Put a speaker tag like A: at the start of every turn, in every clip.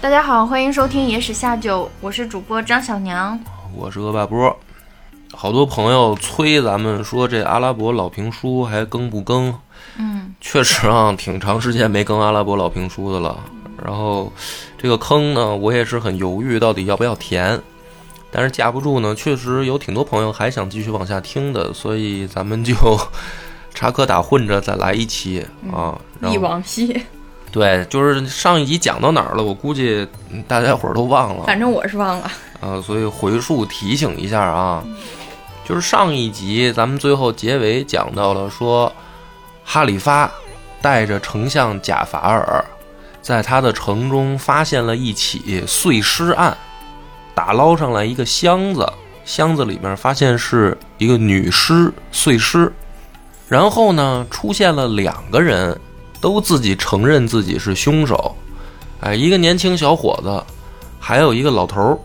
A: 大家好，欢迎收听《野史下酒》，我是主播张小娘。
B: 我是恶霸波。好多朋友催咱们说这阿拉伯老评书还更不更？
A: 嗯，
B: 确实啊，挺长时间没更阿拉伯老评书的了。然后这个坑呢，我也是很犹豫，到底要不要填。但是架不住呢，确实有挺多朋友还想继续往下听的，所以咱们就插科打诨着再来一期啊。然
A: 忆
B: 后
A: 往昔，
B: 对，就是上一集讲到哪儿了，我估计嗯大家伙儿都忘了。
A: 反正我是忘了。
B: 呃，所以回述提醒一下啊，就是上一集咱们最后结尾讲到了说，哈里发带着丞相贾法尔，在他的城中发现了一起碎尸案，打捞上来一个箱子，箱子里面发现是一个女尸碎尸，然后呢出现了两个人，都自己承认自己是凶手，哎，一个年轻小伙子，还有一个老头儿。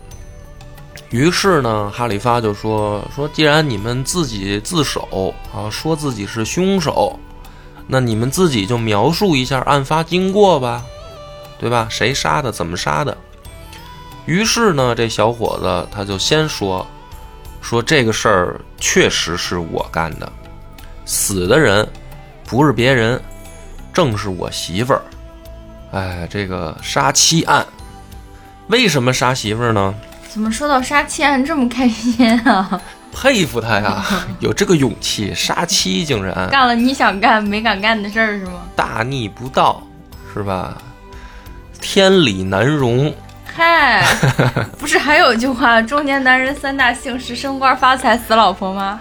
B: 于是呢，哈里发就说说，既然你们自己自首啊，说自己是凶手，那你们自己就描述一下案发经过吧，对吧？谁杀的，怎么杀的？于是呢，这小伙子他就先说说这个事儿确实是我干的，死的人不是别人，正是我媳妇儿。哎，这个杀妻案，为什么杀媳妇儿呢？
A: 怎么说到杀妻案这么开心啊？
B: 佩服他呀，有这个勇气杀妻，竟然
A: 干了你想干没敢干的事儿是吗？
B: 大逆不道，是吧？天理难容，
A: 嗨，不是还有一句话“中年男人三大幸事：升官发财、死老婆”吗？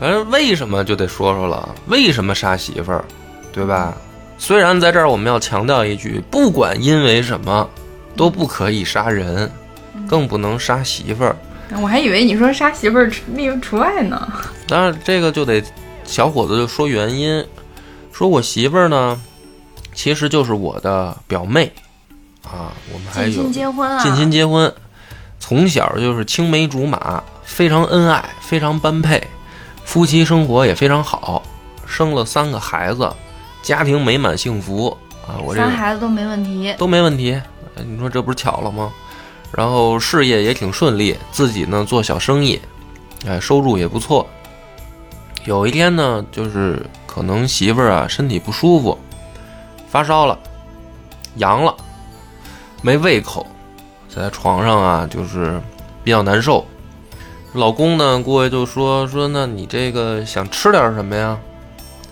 B: 而为什么就得说说了？为什么杀媳妇儿，对吧？虽然在这儿我们要强调一句，不管因为什么，都不可以杀人，更不能杀媳妇儿。
A: 我还以为你说杀媳妇儿例除外呢。
B: 当然，这个就得小伙子就说原因，说我媳妇儿呢，其实就是我的表妹啊，我们还有
A: 近亲结婚啊？
B: 近亲结婚，从小就是青梅竹马，非常恩爱，非常般配，夫妻生活也非常好，生了三个孩子，家庭美满幸福啊！我这
A: 三孩子都没问题。
B: 都没问题，哎你说这不是巧了吗？然后事业也挺顺利，自己呢做小生意，哎，收入也不错。有一天呢，就是可能媳妇儿啊身体不舒服，发烧了，阳了，没胃口，在床上啊就是比较难受。老公呢过去就说说，那你这个想吃点什么呀？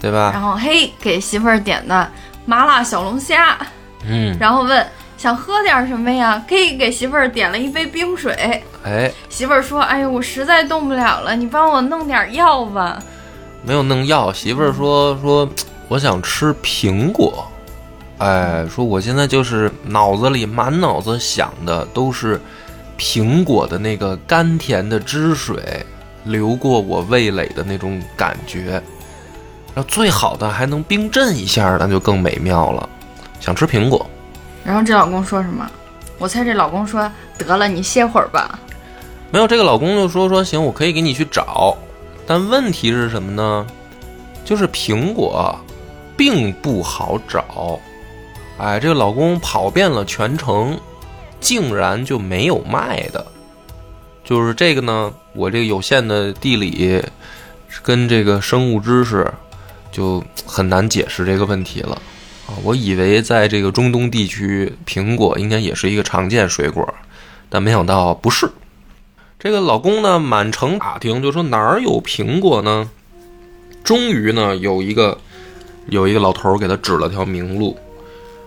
B: 对吧？
A: 然后嘿，给媳妇儿点的麻辣小龙虾，
B: 嗯，
A: 然后问想喝点什么呀？嘿，给媳妇儿点了一杯冰水。
B: 哎，
A: 媳妇儿说：“哎呦，我实在动不了了，你帮我弄点药吧。
B: 没有弄药，媳妇儿说说我想吃苹果，哎，说我现在就是脑子里满脑子想的都是苹果的那个甘甜的汁水流过我味蕾的那种感觉，然后最好的还能冰镇一下，那就更美妙了。想吃苹果，”
A: 然后这老公说什么？我猜这老公说：“得了，你歇会儿吧。
B: 没有这个老公就说说行，我可以给你去找，但问题是什么呢？就是苹果并不好找，哎，这个老公跑遍了全城，竟然就没有卖的。就是这个呢，我这个有限的地理跟这个生物知识就很难解释这个问题了啊！我以为在这个中东地区，苹果应该也是一个常见水果，但没想到不是。这个老公呢，满城打听，就说哪儿有苹果呢？终于呢，有一个有一个老头儿给他指了条明路，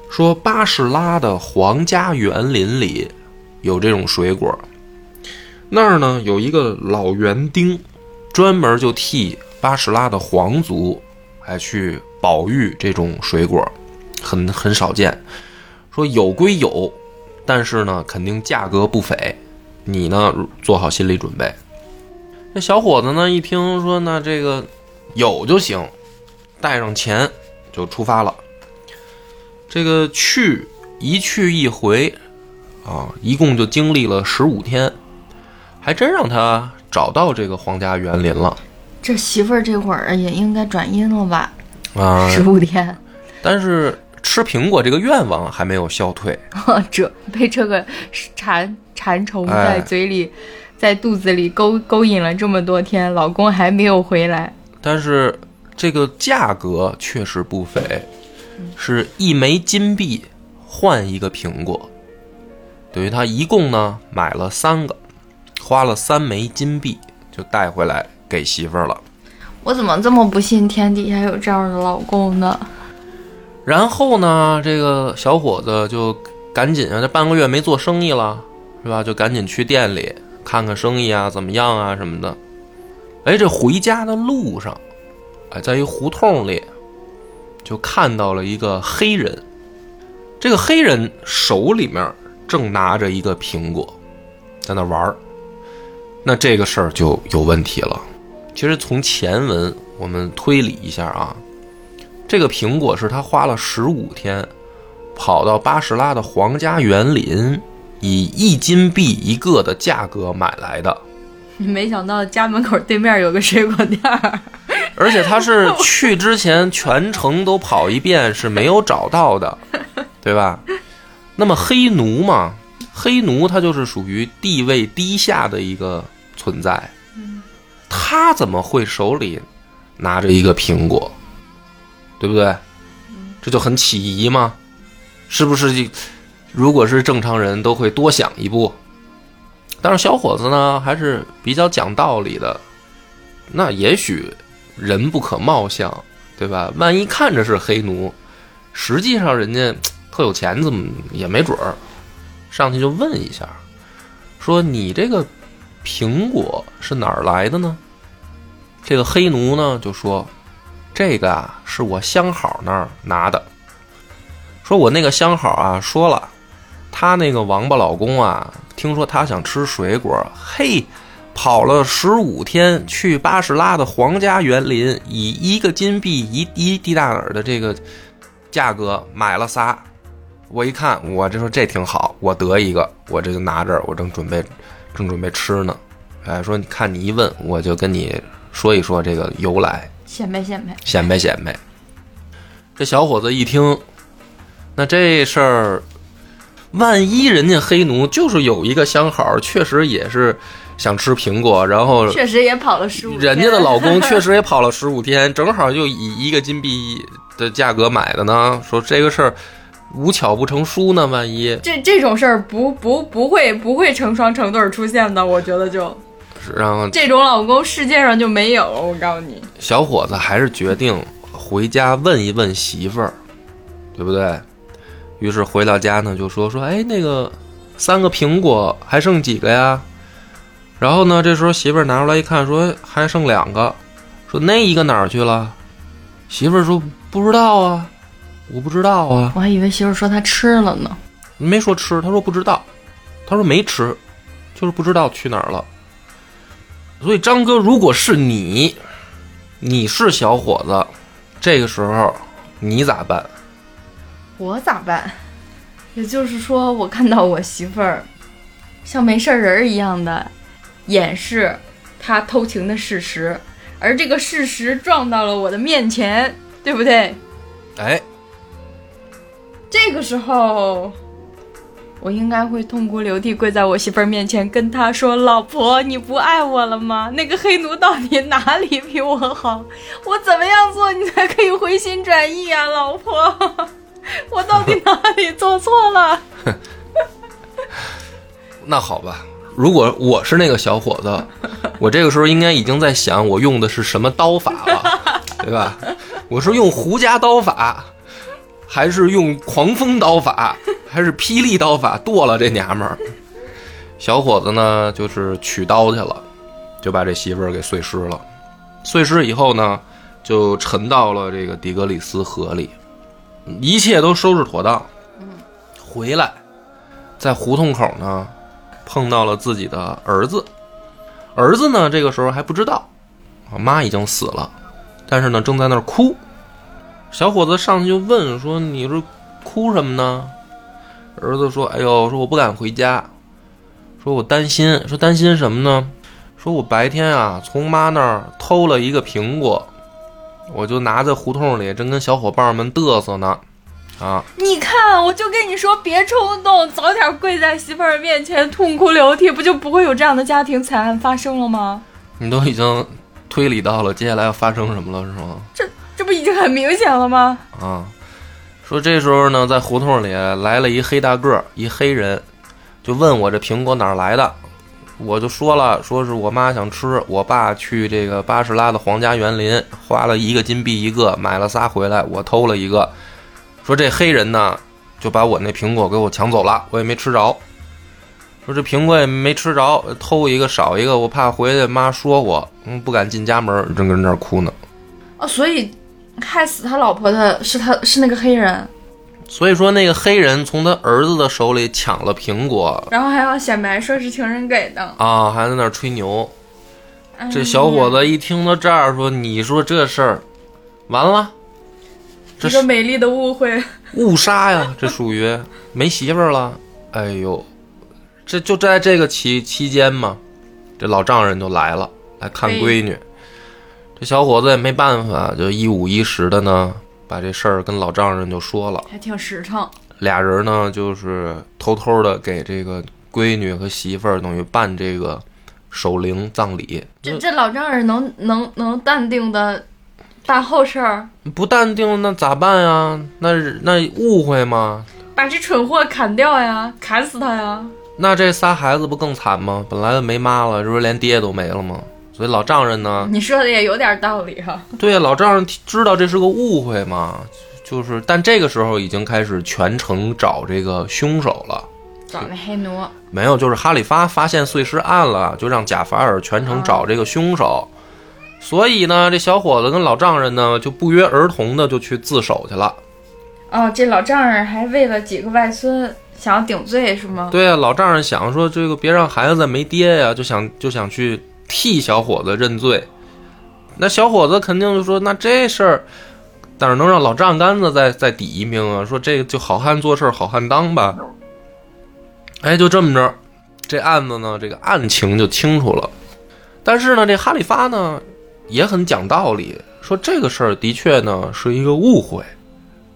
B: 说巴士拉的皇家园林里有这种水果。那儿呢有一个老园丁，专门就替巴士拉的皇族，哎去保育这种水果，很很少见。说有归有，但是呢，肯定价格不菲。你呢，做好心理准备。这小伙子呢，一听说那这个有就行，带上钱就出发了。这个去一去一回啊，一共就经历了十五天，还真让他找到这个皇家园林了
A: 这媳妇儿这会儿也应该转阴了吧？
B: 啊。
A: 十五天，
B: 但是吃苹果这个愿望还没有消退。
A: 这被这个馋馋虫
B: 哎
A: 在嘴里、在肚子里勾勾引了这么多天，老公还没有回来。
B: 但是这个价格确实不菲，是一枚金币换一个苹果，等于他一共呢买了三个，花了三枚金币就带回来给媳妇儿了。
A: 我怎么这么不信天底下有这样的老公呢？
B: 然后呢，这个小伙子就赶紧啊，这半个月没做生意了，是吧？就赶紧去店里看看生意啊，怎么样啊什么的。哎，这回家的路上，哎，在一胡同里，就看到了一个黑人。这个黑人手里面正拿着一个苹果，在那玩儿。那这个事儿就有问题了。其实从前文我们推理一下啊，这个苹果是他花了十五天，跑到巴士拉的皇家园林，以一金币一个的价格买来的。
A: 没想到家门口对面有个水果店儿，
B: 而且他是去之前全程都跑一遍是没有找到的，对吧？那么黑奴嘛，黑奴他就是属于地位低下的一个存在，他怎么会手里拿着一个苹果，对不对？这就很起疑嘛，是不是？如果是正常人都会多想一步，但是小伙子呢还是比较讲道理的，那也许人不可貌相，对吧？万一看着是黑奴，实际上人家特有钱，怎么也没准儿。上去就问一下，说你这个苹果是哪儿来的呢？这个黑奴呢就说，这个啊是我相好那儿拿的。说我那个相好啊说了，他那个王八老公啊，听说他想吃水果，嘿。跑了十五天去巴士拉的皇家园林，以一个金币一一滴大耳的这个价格买了仨。我一看，我这说这挺好，我得一个，我这就拿这儿，我正准备正准备吃呢。哎，说你看你一问，我就跟你说一说这个由来，
A: 显摆显摆。
B: 显摆显摆。这小伙子一听，那这事儿，万一人家黑奴就是有一个相好，确实也是想吃苹果，然后
A: 确实也跑了十五。
B: 人家的老公 确实也跑了十五天，正好就以一个金币的价格买的呢。说这个事儿无巧不成书呢，万一
A: 这这种事儿不不不会不会成双成对儿出现的，我觉得就
B: 然后
A: 这种老公世界上就没有。我告诉你，
B: 小伙子还是决定回家问一问媳妇儿，对不对？于是回到家呢，就说说，哎，那个三个苹果还剩几个呀？然后呢，这时候媳妇儿拿出来一看，说还剩两个，说那一个哪儿去了？媳妇儿说不知道啊，我不知道啊，
A: 我还以为媳妇儿说她吃了呢。
B: 没说吃，他说不知道，他说没吃，就是不知道去哪儿了。所以张哥，如果是你，你是小伙子，这个时候你咋办？
A: 我咋办？也就是说，我看到我媳妇儿像没事人儿一样的掩饰她偷情的事实，而这个事实撞到了我的面前，对不对？
B: 哎，
A: 这个时候，我应该会痛哭流涕跪在我媳妇儿面前，跟她说：“老婆，你不爱我了吗？那个黑奴到底哪里比我好？我怎么样做你才可以回心转意啊，老婆？我到底哪里做错了？”
B: 那好吧，如果我是那个小伙子，我这个时候应该已经在想我用的是什么刀法了，对吧？我是用胡家刀法，还是用狂风刀法，还是霹雳刀法剁了这娘们儿？小伙子呢，就是取刀去了，就把这媳妇儿给碎尸了。碎尸以后呢，就沉到了这个底格里斯河里，一切都收拾妥当。回来，在胡同口呢，碰到了自己的儿子。儿子呢，这个时候还不知道，啊，妈已经死了，但是呢，正在那儿哭。小伙子上去就问说：“你这哭什么呢？”儿子说：“哎呦，说我不敢回家，说我担心，说担心什么呢？说我白天啊从妈那儿偷了一个苹果，我就拿在胡同里，正跟小伙伴们嘚瑟呢。啊，
A: 你看，我就跟你说，别冲动，早点跪在媳妇儿面前痛哭流涕，不就不会有这样的家庭惨案发生了吗？
B: 你都已经推理到了接下来要发生什么了，是吗？
A: 这这不已经很明显了吗？
B: 啊，说这时候呢，在胡同里来了一黑大个儿，一黑人，就问我这苹果哪儿来的，我就说了，说是我妈想吃，我爸去这个巴士拉的皇家园林花了一个金币一个，买了仨回来，我偷了一个。说这黑人呢，就把我那苹果给我抢走了，我也没吃着。说这苹果也没吃着，偷一个少一个，我怕回去妈说我，嗯，不敢进家门，正跟那儿哭呢。
A: 哦，所以害死他老婆的是他是那个黑人，
B: 所以说那个黑人从他儿子的手里抢了苹果
A: 然后还要显摆说是情人给的。
B: 啊，还在那儿吹牛。
A: 哎
B: 这小伙子一听到这儿说：“你说这事儿，完了，这
A: 一个
B: 是
A: 美丽的误会，
B: 误杀呀！这属于没媳妇儿了。哎呦，这就在这个期期间嘛，这老丈人就来了，来看
A: 哎
B: 闺女。这小伙子也没办法，就一五一十的呢，把这事儿跟老丈人就说了。
A: 还挺实诚。
B: 俩人呢，就是偷偷的给这个闺女和媳妇儿等于办这个守灵葬礼。
A: 这这老丈人能能能淡定的办后事儿，
B: 不淡定那咋办呀？那那误会吗？
A: 把这蠢货砍掉呀，砍死他呀！
B: 那这仨孩子不更惨吗？本来就没妈了，这不是连爹都没了吗？所以老丈人呢，
A: 你说的也有点道理哈、
B: 对呀，老丈人知道这是个误会嘛，就是，但这个时候已经开始全程找这个凶手了。
A: 找那黑奴，
B: 没有，就是哈里发发现碎尸案了，就让贾法尔全程找这个凶手。所以呢，这小伙子跟老丈人呢就不约而同的就去自首去了。
A: 哦，这老丈人还为了几个外孙想要顶罪是吗？
B: 对啊，老丈人想说这个别让孩子没爹呀，就想就想去替小伙子认罪。那小伙子肯定就说那这事儿，哪能让老丈杆子再再抵一命啊？说这个就好汉做事好汉当吧。哎，就这么着，这案子呢，这个案情就清楚了。但是呢，这哈里发呢也很讲道理，说这个事儿的确呢是一个误会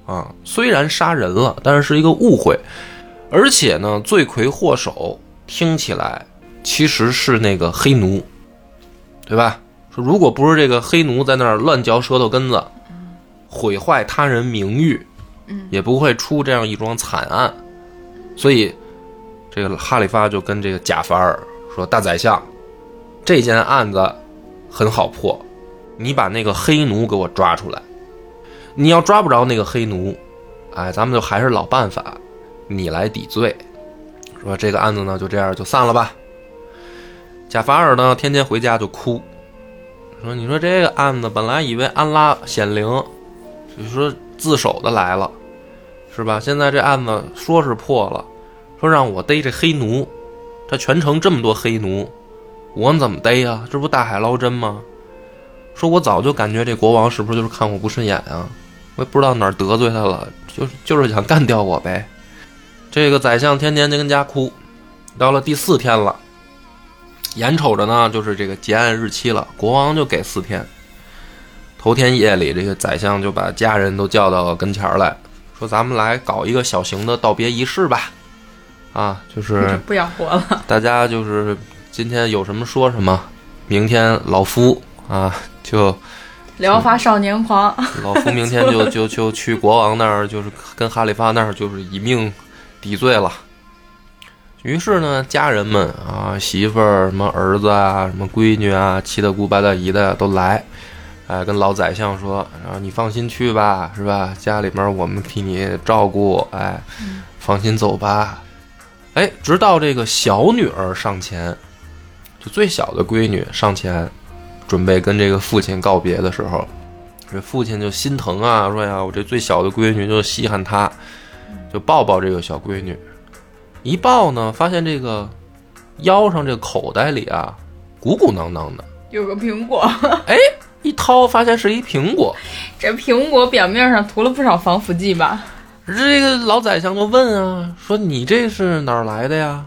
B: 啊，虽然杀人了，但是是一个误会。而且呢，罪魁祸首听起来其实是那个黑奴，对吧？说如果不是这个黑奴在那儿乱嚼舌头根子，毁坏他人名誉，也不会出这样一桩惨案。所以，这个哈里发就跟这个贾法尔说：“大宰相，这件案子很好破，你把那个黑奴给我抓出来。你要抓不着那个黑奴，哎，咱们就还是老办法。”你来抵罪，说这个案子呢就这样就散了吧。贾法尔呢天天回家就哭，说你说这个案子本来以为安拉显灵，就说自首的来了，是吧？现在这案子说是破了，说让我逮这黑奴，他全城这么多黑奴，我怎么逮呀？这不大海捞针吗？说我早就感觉这国王是不是就是看我不顺眼啊？我也不知道哪儿得罪他了，就是就是想干掉我呗。这个宰相天天就跟家哭，到了第四天了，眼瞅着呢就是这个结案日期了，国王就给四天。头天夜里，这个宰相就把家人都叫到跟前儿来说：“咱们来搞一个小型的道别仪式吧，啊，就是
A: 不想活了。
B: 大家就是今天有什么说什么，明天老夫啊就
A: 疗法少年狂，
B: 老夫明天就 就就去国王那儿，就是跟哈里发那儿，就是以命抵罪了。于是呢，家人们啊，媳妇儿、什么儿子啊、什么闺女啊、七大姑八大姨的都来，哎，跟老宰相说，然后你放心去吧，是吧？家里面我们替你照顾，哎，放心走吧。哎，直到这个小女儿上前，就最小的闺女上前，准备跟这个父亲告别的时候，这父亲就心疼啊，说呀，我这最小的闺女就稀罕她，就抱抱这个小闺女。一抱呢，发现这个腰上这个口袋里啊，鼓鼓囊囊的。
A: 有个苹果，哎
B: 一掏，发现是一苹果。
A: 这苹果表面上涂了不少防腐剂吧？
B: 这个老宰相就问啊，说你这是哪儿来的呀？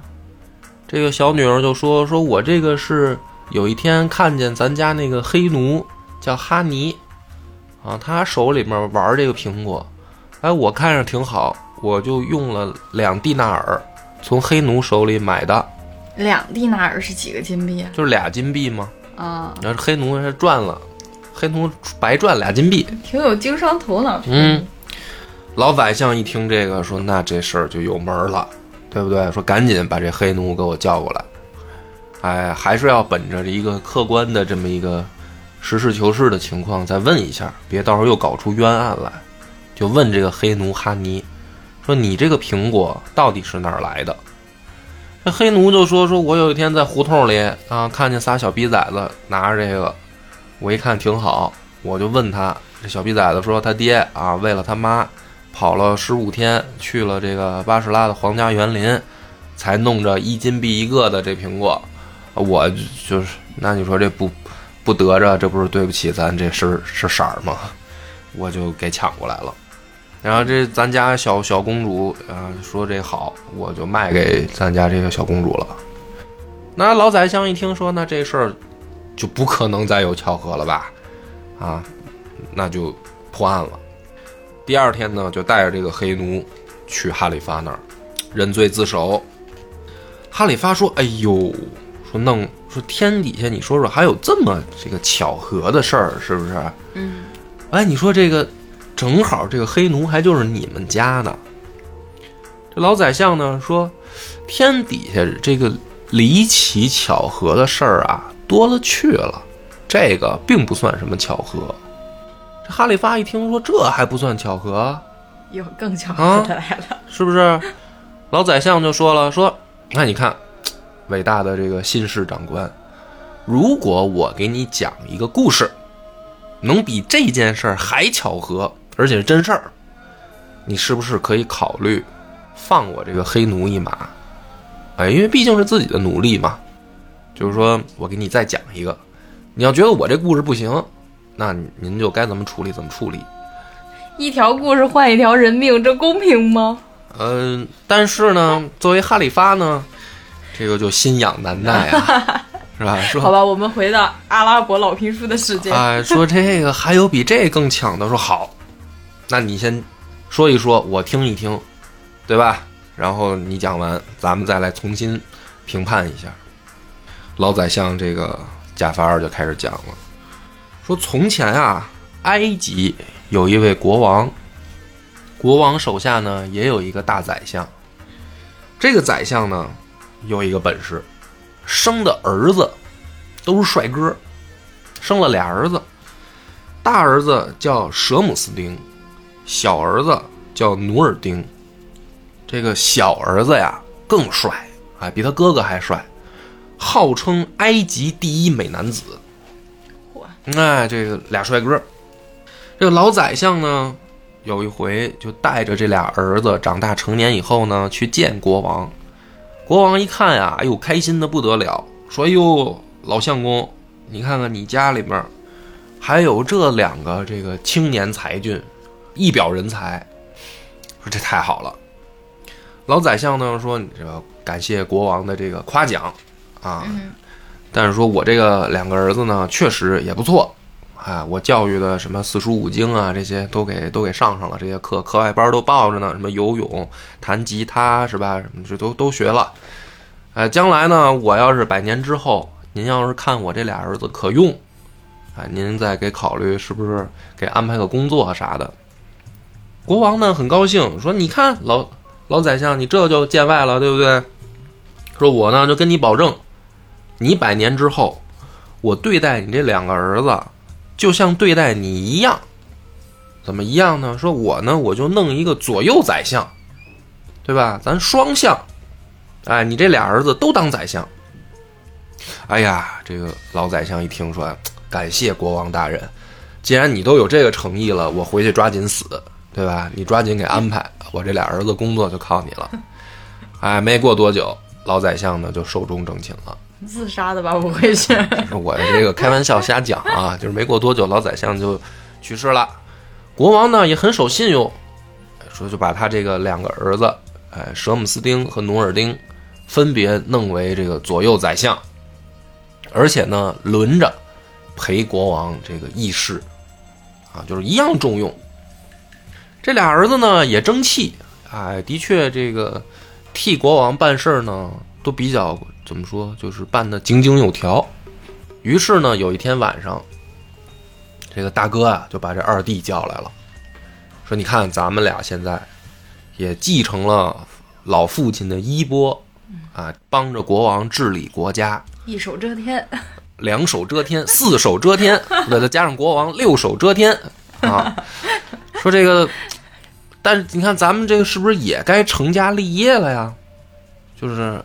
B: 这个小女儿就说，说我这个是有一天看见咱家那个黑奴叫哈尼，啊，他手里面玩这个苹果，哎，我看着挺好，我就用了两蒂纳尔，从黑奴手里买的，
A: 两蒂纳尔是几个金币啊？
B: 就是俩金币吗。
A: 啊，
B: 然后黑奴是赚了，黑奴白赚俩金币。
A: 挺有经商头脑。
B: 嗯，老宰相一听这个，说那这事儿就有门儿了，对不对？说赶紧把这黑奴给我叫过来。哎，还是要本着一个客观的这么一个实事求是的情况再问一下，别到时候又搞出冤案来。就问这个黑奴哈尼，说你这个苹果到底是哪儿来的？这黑奴就说：“说我有一天在胡同里啊，看见仨小逼崽子拿着这个，我一看挺好，我就问他。这小逼崽子说他爹啊，为了他妈跑了十五天，去了这个巴士拉的皇家园林，才弄着一金币一个的这苹果。我就是那你说这不不得着，这不是对不起咱这是是色儿吗？我就给抢过来了。然后这咱家小小公主啊、说这好，我就卖给咱家这个小公主了。那老宰相一听说，那这事儿就不可能再有巧合了吧？啊，那就破案了。第二天呢，就带着这个黑奴去哈里发那儿认罪自首。哈里发说：“哎呦，说弄说天底下，你说说还有这么这个巧合的事儿，是不是？
A: 嗯，
B: 哎，你说这个正好这个黑奴还就是你们家的。这老宰相呢说，天底下这个离奇巧合的事儿啊多了去了，这个并不算什么巧合。这哈里发一听说这还不算巧合，
A: 有更巧
B: 啊
A: 合的来了。
B: 是不是？老宰相就说了，说那你看，伟大的这个新市长官，如果我给你讲一个故事，能比这件事儿还巧合，而且是真事儿，你是不是可以考虑放我这个黑奴一马？哎，因为毕竟是自己的奴隶嘛。就是说我给你再讲一个，你要觉得我这故事不行，那您就该怎么处理怎么处理。
A: 一条故事换一条人命，这公平吗？
B: 嗯，但是呢，作为哈里发呢，这个就心痒难耐啊，是吧？
A: 好，吧，我们回到阿拉伯老评书的世界。
B: 哎，说这个还有比这更强的，说好，那你先说一说，我听一听，对吧？然后你讲完，咱们再来重新评判一下。老宰相这个贾法尔就开始讲了，说从前啊，埃及有一位国王，国王手下呢也有一个大宰相。这个宰相呢有一个本事，生的儿子都是帅哥，生了俩儿子，大儿子叫舍姆斯丁，小儿子叫努尔丁。这个小儿子呀更帅，啊，比他哥哥还帅，号称埃及第一美男子。
A: 嚯
B: 哎，这个俩帅哥。这个老宰相呢，有一回就带着这俩儿子长大成年以后呢，去见国王。国王一看呀，哎呦，开心的不得了，说：“哎呦，老相公，你看看你家里面还有这两个这个青年才俊，一表人才，说这太好了。”老宰相呢说：“你这个感谢国王的这个夸奖啊，
A: 嗯
B: 但是说我这个两个儿子呢，确实也不错，啊，我教育的什么四书五经啊，这些都给都给上上了，这些课课外班都报着呢，什么游泳、弹吉他是吧？什么这都都学了。哎，将来呢，我要是百年之后，您要是看我这俩儿子可用，啊，您再给考虑是不是给安排个工作啥的。国王呢很高兴，说：“你看老老宰相，你这就见外了，对不对？说我呢就跟你保证。”你百年之后，我对待你这两个儿子，就像对待你一样。怎么一样呢？说我呢，我就弄一个左右宰相，对吧？咱双相，哎，你这俩儿子都当宰相。哎呀，这个老宰相一听说，感谢国王大人，既然你都有这个诚意了，我回去抓紧死，对吧？你抓紧给安排，我这俩儿子工作就靠你了。哎，没过多久，老宰相呢就寿终正寝了。
A: 自杀的吧？不会是？
B: 我这个开玩笑瞎讲啊，就是没过多久，老宰相就去世了。国王呢也很守信用，说就把他这个两个儿子，哎，舍姆斯丁和努尔丁，分别弄为这个左右宰相，而且呢轮着陪国王这个议事，啊，就是一样重用。这俩儿子呢也争气，哎，的确这个替国王办事儿呢都比较怎么说，就是办的井井有条。于是呢，有一天晚上，这个大哥啊就把这二弟叫来了，说：“你看，咱们俩现在也继承了老父亲的衣钵，啊，帮着国王治理国家，
A: 一手遮天，
B: 两手遮天，四手遮天，对，再加上国王六手遮天啊。说这个，但是你看咱们这个是不是也该成家立业了呀？就是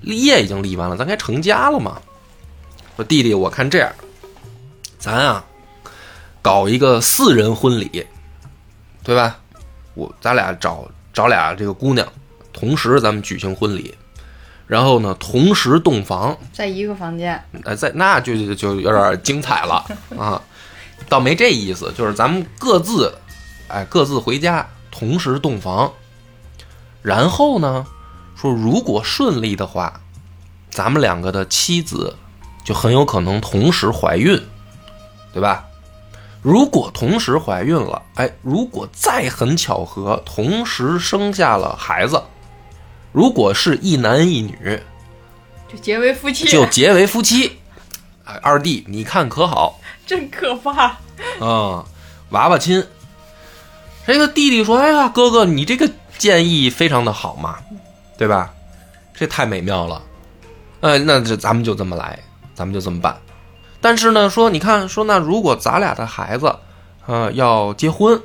B: 立业已经立完了，咱该成家了嘛。说弟弟，我看这样，咱啊搞一个四人婚礼，对吧？我咱俩找找俩这个姑娘，同时咱们举行婚礼，然后呢同时洞房。
A: 在一个房间，
B: 哎，在那就就就有点精彩了啊！倒没这意思，就是咱们各自，哎，各自回家，同时洞房。然后呢，说如果顺利的话，咱们两个的妻子就很有可能同时怀孕，对吧？如果同时怀孕了，哎，如果再很巧合，同时生下了孩子，如果是一男一女，
A: 就结为夫妻，
B: 就结为夫妻。哎，二弟，你看可好？
A: 真可怕。
B: 啊、娃娃亲。这个弟弟说：“哎呀，哥哥，你这个建议非常的好嘛，对吧？这太美妙了。哎，那这咱们就这么来，咱们就这么办。但是呢，说你看，说那如果咱俩的孩子，呃，要结婚，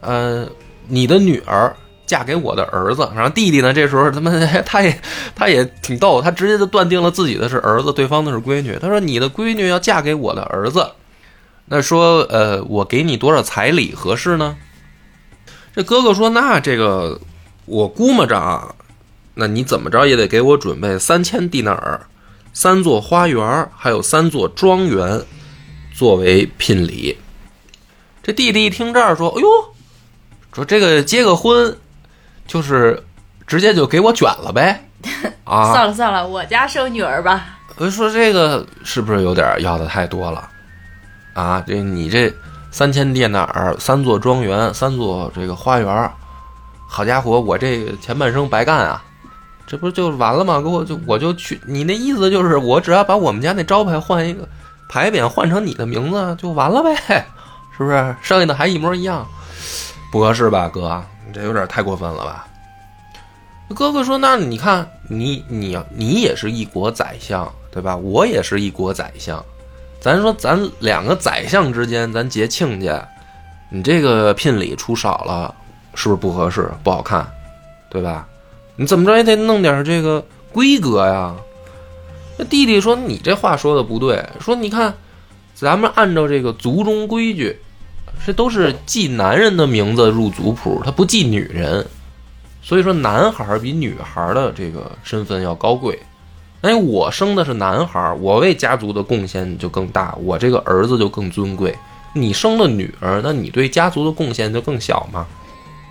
B: 呃，你的女儿嫁给我的儿子，然后弟弟呢，这时候他妈 他也他也挺逗，他直接就断定了自己的是儿子，对方的是闺女。他说你的闺女要嫁给我的儿子，那说呃，我给你多少彩礼合适呢？这哥哥说，那这个我估摸着啊，那你怎么着也得给我准备三千蒂纳尔，三座花园，还有三座庄园，作为聘礼。这弟弟一听这儿说，哎呦，说这个结个婚，就是直接就给我卷了呗？啊，
A: 算了算了，我家生女儿吧。
B: 我就说这个是不是有点要的太多了？啊，这你这三千蒂纳尔，三座庄园，三座这个花园，好家伙，我这前半生白干啊！这不就完了吗？给我就我就去，你那意思就是我只要把我们家那招牌换一个牌匾换成你的名字就完了呗？是不是？剩下的还一模一样，不合适吧，哥？你这有点太过分了吧？哥哥说：“那你看，你你你也是一国宰相，对吧？我也是一国宰相，咱说咱两个宰相之间，咱结亲家，你这个聘礼出少了，是不是不合适？不好看，对吧？你怎么着也得弄点这个规格呀。”那弟弟说：“你这话说的不对，说你看，咱们按照这个族中规矩，这都是记男人的名字入族谱，他不记女人。”所以说，男孩比女孩的这个身份要高贵。哎，我生的是男孩，我为家族的贡献就更大，我这个儿子就更尊贵。你生了女儿，那你对家族的贡献就更小嘛，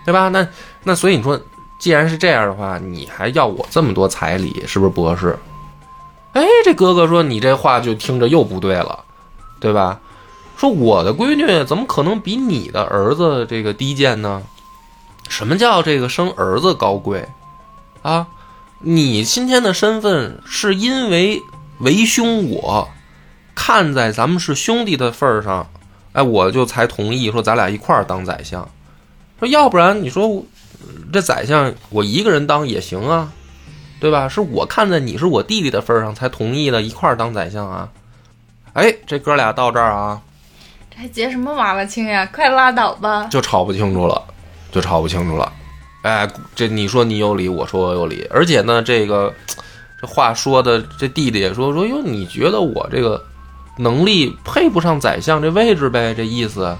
B: 对吧？那那所以你说，既然是这样的话，你还要我这么多彩礼，是不是不合适？哎，这哥哥说你这话就听着又不对了，对吧？说我的闺女怎么可能比你的儿子这个低贱呢？什么叫这个生儿子高贵啊？你今天的身份是因为为兄我看在咱们是兄弟的份儿上，哎，我就才同意说咱俩一块儿当宰相。说要不然你说这宰相我一个人当也行啊，对吧？是我看在你是我弟弟的份儿上才同意的，一块儿当宰相啊。哎，这哥俩到这儿啊，
A: 这还结什么娃娃亲呀？快拉倒吧！
B: 就吵不清楚了，就吵不清楚了。哎，这你说你有理，我说我有理，而且呢，这个这话说的，这弟弟也说说哟，你觉得我这个能力配不上宰相这位置呗？这意思。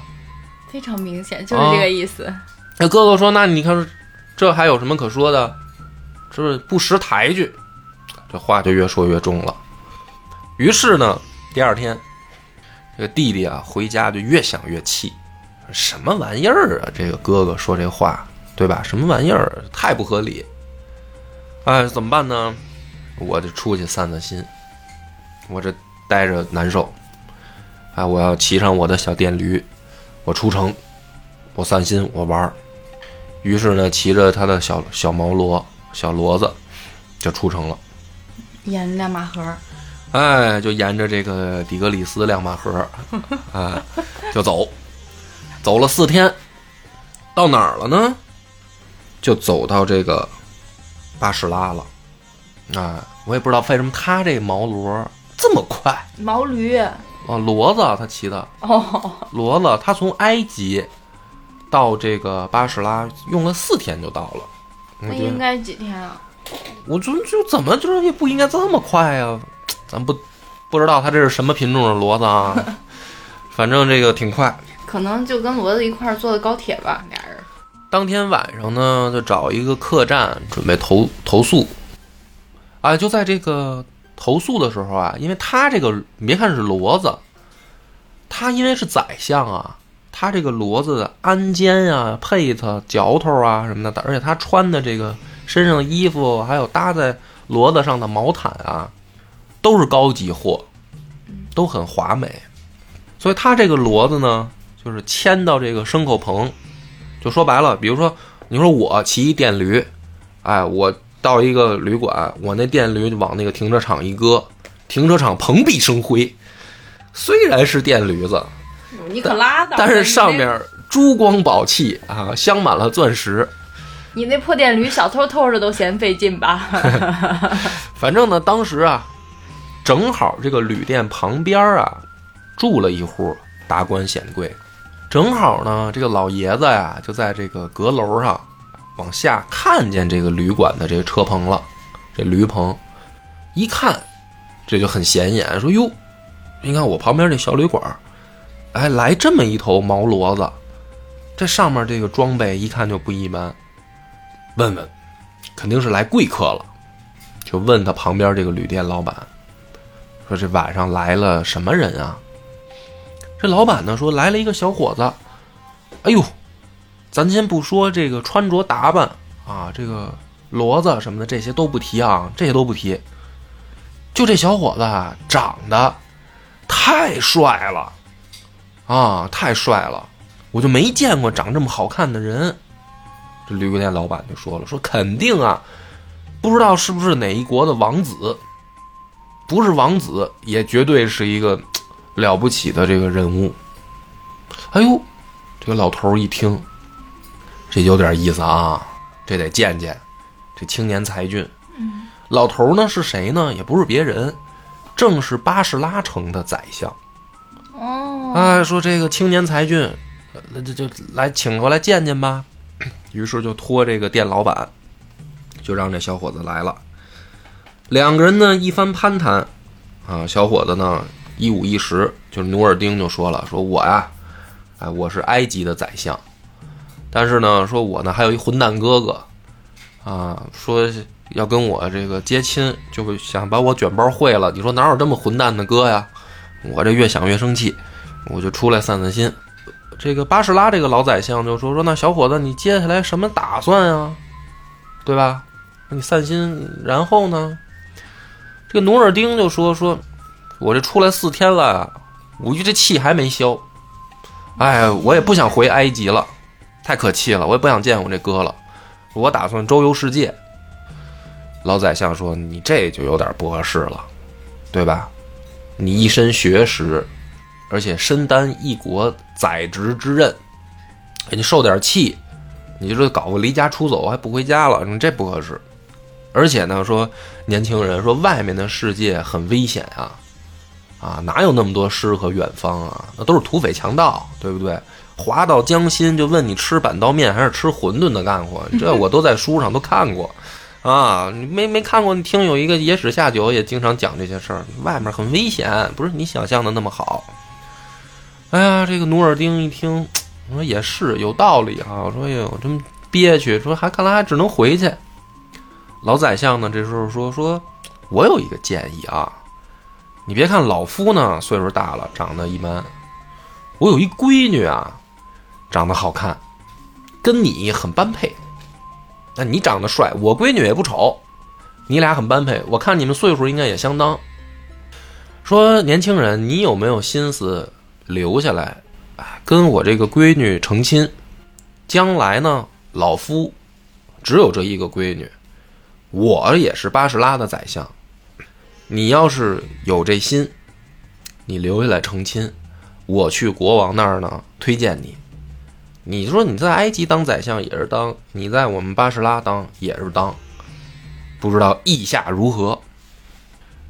A: 非常明显，就是这个意思。
B: 那哥哥说，那你看这还有什么可说的？是不是不识抬举？这话就越说越重了。于是呢，第二天，这个弟弟啊回家就越想越气，什么玩意儿啊？这个哥哥说这话，对吧？什么玩意儿？太不合理。哎，怎么办呢？我就出去散散心。我这待着难受。哎，我要骑上我的小电驴，我出城，我散心，我玩儿。于是呢，骑着他的小小毛骡、小骡子就出城了。
A: 沿亮马河，
B: 哎，就沿着这个底格里斯亮马河，哎，就走，走了四天，到哪儿了呢？就走到这个巴士拉了。啊，我也不知道为什么他这毛骡这么快
A: 毛驴
B: 啊！骡子他骑的
A: 哦，
B: 骡子，他从埃及到这个巴士拉用了四天就到了。
A: 那应该几天啊？
B: 我就就怎么就是也不应该这么快呀、咱不不知道他这是什么品种的骡子啊，反正这个挺快。
A: 可能就跟骡子一块儿坐的高铁吧，俩人。
B: 当天晚上呢，就找一个客栈准备投投诉。啊，就在这个投诉的时候啊，因为他这个你别看是骡子，他因为是宰相啊，他这个骡子的鞍肩啊、配子、嚼头啊什么的，而且他穿的这个身上的衣服，还有搭在骡子上的毛毯啊，都是高级货，都很华美。所以他这个骡子呢，就是牵到这个牲口棚，就说白了，比如说你说我骑一电驴，哎，我到一个旅馆，我那电驴往那个停车场一搁，停车场蓬荜生辉。虽然是电驴子，
A: 你可拉倒吧！
B: 但是上面珠光宝气啊，镶满了钻石。
A: 你那破电驴，小偷偷着都嫌费劲吧？
B: 反正呢，当时啊，正好这个旅店旁边啊，住了一户达官显贵，正好呢，这个老爷子呀，就在这个阁楼上往下看见这个旅馆的这个车棚了，这驴棚，一看这就很显眼，说哟，你看我旁边这小旅馆，哎，来这么一头毛骡子，这上面这个装备一看就不一般，问问，肯定是来贵客了。就问他旁边这个旅店老板，说这晚上来了什么人啊？这老板呢说来了一个小伙子，哎呦，咱先不说这个穿着打扮啊，这个骡子什么的这些都不提啊，这些都不提，就这小伙子，长得太帅了啊，太帅了，我就没见过长这么好看的人。这旅店老板就说了，说肯定啊。不知道是不是哪一国的王子，不是王子，也绝对是一个了不起的这个人物。哎呦，这个老头一听，这有点意思啊，这得见见，这青年才俊。老头呢是谁呢？也不是别人，正是巴士拉城的宰相。
A: 哦，
B: 哎，说这个青年才俊，那就就来请过来见见吧。于是就托这个店老板，就让这小伙子来了。两个人呢一番攀谈，啊，小伙子呢一五一十，就是努尔丁就说了，说我呀，哎，我是埃及的宰相，但是呢，说我呢还有一混蛋哥哥，啊，说要跟我这个接亲，就会想把我卷包会了。你说哪有这么混蛋的哥呀？我这越想越生气，我就出来散散心。这个巴士拉这个老宰相就说说那小伙子，你接下来什么打算啊？对吧？你散心，然后呢？这个努尔丁就说说，我这出来四天了，我这气还没消。哎，我也不想回埃及了，太可气了，我也不想见我这哥了。我打算周游世界。老宰相说：“你这就有点不合适了，对吧？你一身学识，而且身担一国宰执之任，你受点气，你这搞个离家出走还不回家了，你这不合适。而且呢，说年轻人说外面的世界很危险啊，啊，哪有那么多诗和远方啊？那都是土匪强盗，对不对？滑到江心就问你吃板刀面还是吃馄饨的干活，这我都在书上都看过。”啊，你没没看过？你听有一个野史下酒也经常讲这些事儿，外面很危险，不是你想象的那么好。哎呀，这个努尔丁一听，我说也是有道理啊。我说哎呦，真憋屈，说还看来还只能回去。老宰相呢，这时候说说，我有一个建议啊，你别看老夫呢岁数大了，长得一般，我有一闺女啊，长得好看，跟你很般配。那你长得帅，我闺女也不丑，你俩很般配。我看你们岁数应该也相当。说年轻人，你有没有心思留下来，跟我这个闺女成亲？将来呢，老夫只有这一个闺女，我也是巴士拉的宰相。你要是有这心，你留下来成亲，我去国王那儿呢推荐你。你说你在埃及当宰相也是当，你在我们巴士拉当也是当，不知道意下如何？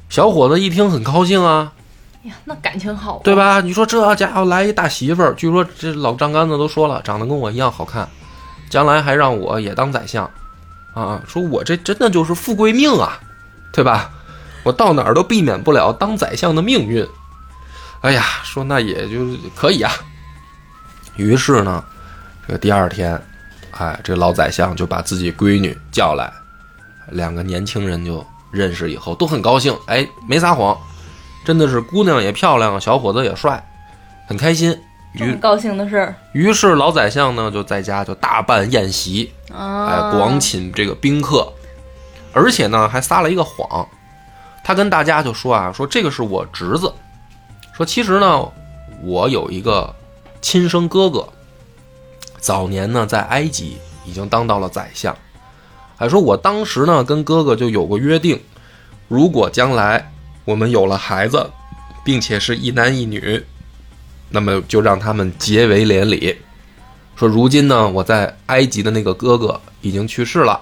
B: 小伙子一听很高兴啊，
A: 呀，那感情好、啊，
B: 对？吧？你说这家伙来一大媳妇儿，据说这老丈杆子都说了，长得跟我一样好看，将来还让我也当宰相，啊，说我这真的就是富贵命啊，对吧？我到哪儿都避免不了当宰相的命运。哎呀，说那也就是可以啊。于是呢，这个第二天，哎，这老宰相就把自己闺女叫来，两个年轻人就认识以后都很高兴，哎，没撒谎，真的是姑娘也漂亮，小伙子也帅，很开心。于
A: 高兴的事儿
B: 于是老宰相呢就在家就大办宴席，
A: 啊！
B: 哎，广请这个宾客，而且呢还撒了一个谎，他跟大家就说啊，说这个是我侄子，说其实呢我有一个亲生哥哥，早年呢在埃及已经当到了宰相，还说我当时呢跟哥哥就有过约定，如果将来我们有了孩子，并且是一男一女，那么就让他们结为连理。说如今呢，我在埃及的那个哥哥已经去世了，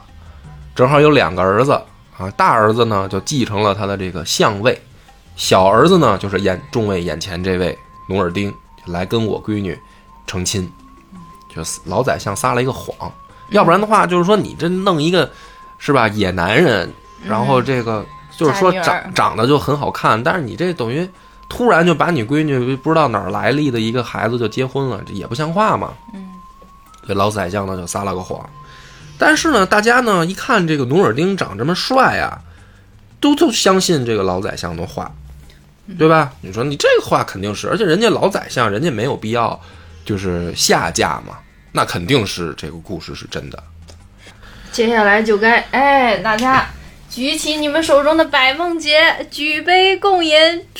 B: 正好有两个儿子。啊，大儿子呢就继承了他的这个相位，小儿子呢就是眼众位眼前这位努尔丁来跟我闺女成亲，就是老宰相撒了一个谎，要不然的话就是说你这弄一个是吧野男人，然后这个就是说长长得就很好看，但是你这等于突然就把你闺女不知道哪儿来历的一个孩子就结婚了，这也不像话嘛。
A: 嗯，
B: 这老宰相呢就撒了个谎，但是呢，大家呢一看这个努尔丁长这么帅啊，都都相信这个老宰相的话，对吧？你说你这个话肯定是，而且人家老宰相，人家没有必要就是下嫁嘛，那肯定是这个故事是真的。
A: 接下来就该哎，大家举起你们手中的百梦节，举杯共饮，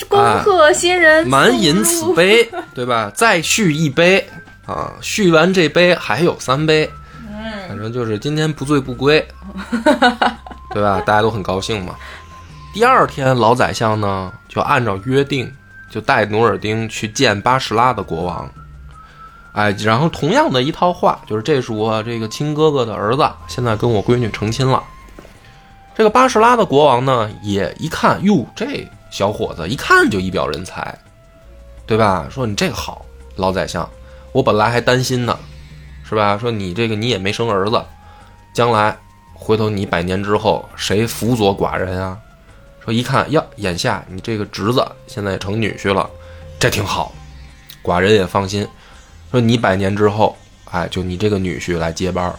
A: 恭贺新人、
B: 满饮此。杯，对吧？再续一杯啊！续完这杯还有三杯，反正就是今天不醉不归，对吧？大家都很高兴嘛。第二天，老宰相呢就按照约定，就带努尔丁去见巴士拉的国王。哎，然后同样的一套话，就是这是我这个亲哥哥的儿子，现在跟我闺女成亲了。这个巴士拉的国王呢，也一看，哟，这小伙子一看就一表人才，对吧？说你这个好，老宰相，我本来还担心呢，是吧？说你这个你也没生儿子，将来回头你百年之后谁辅佐寡人啊？说一看呀，眼下你这个侄子现在也成女婿了，这挺好，寡人也放心。说你百年之后，哎，就你这个女婿来接班儿，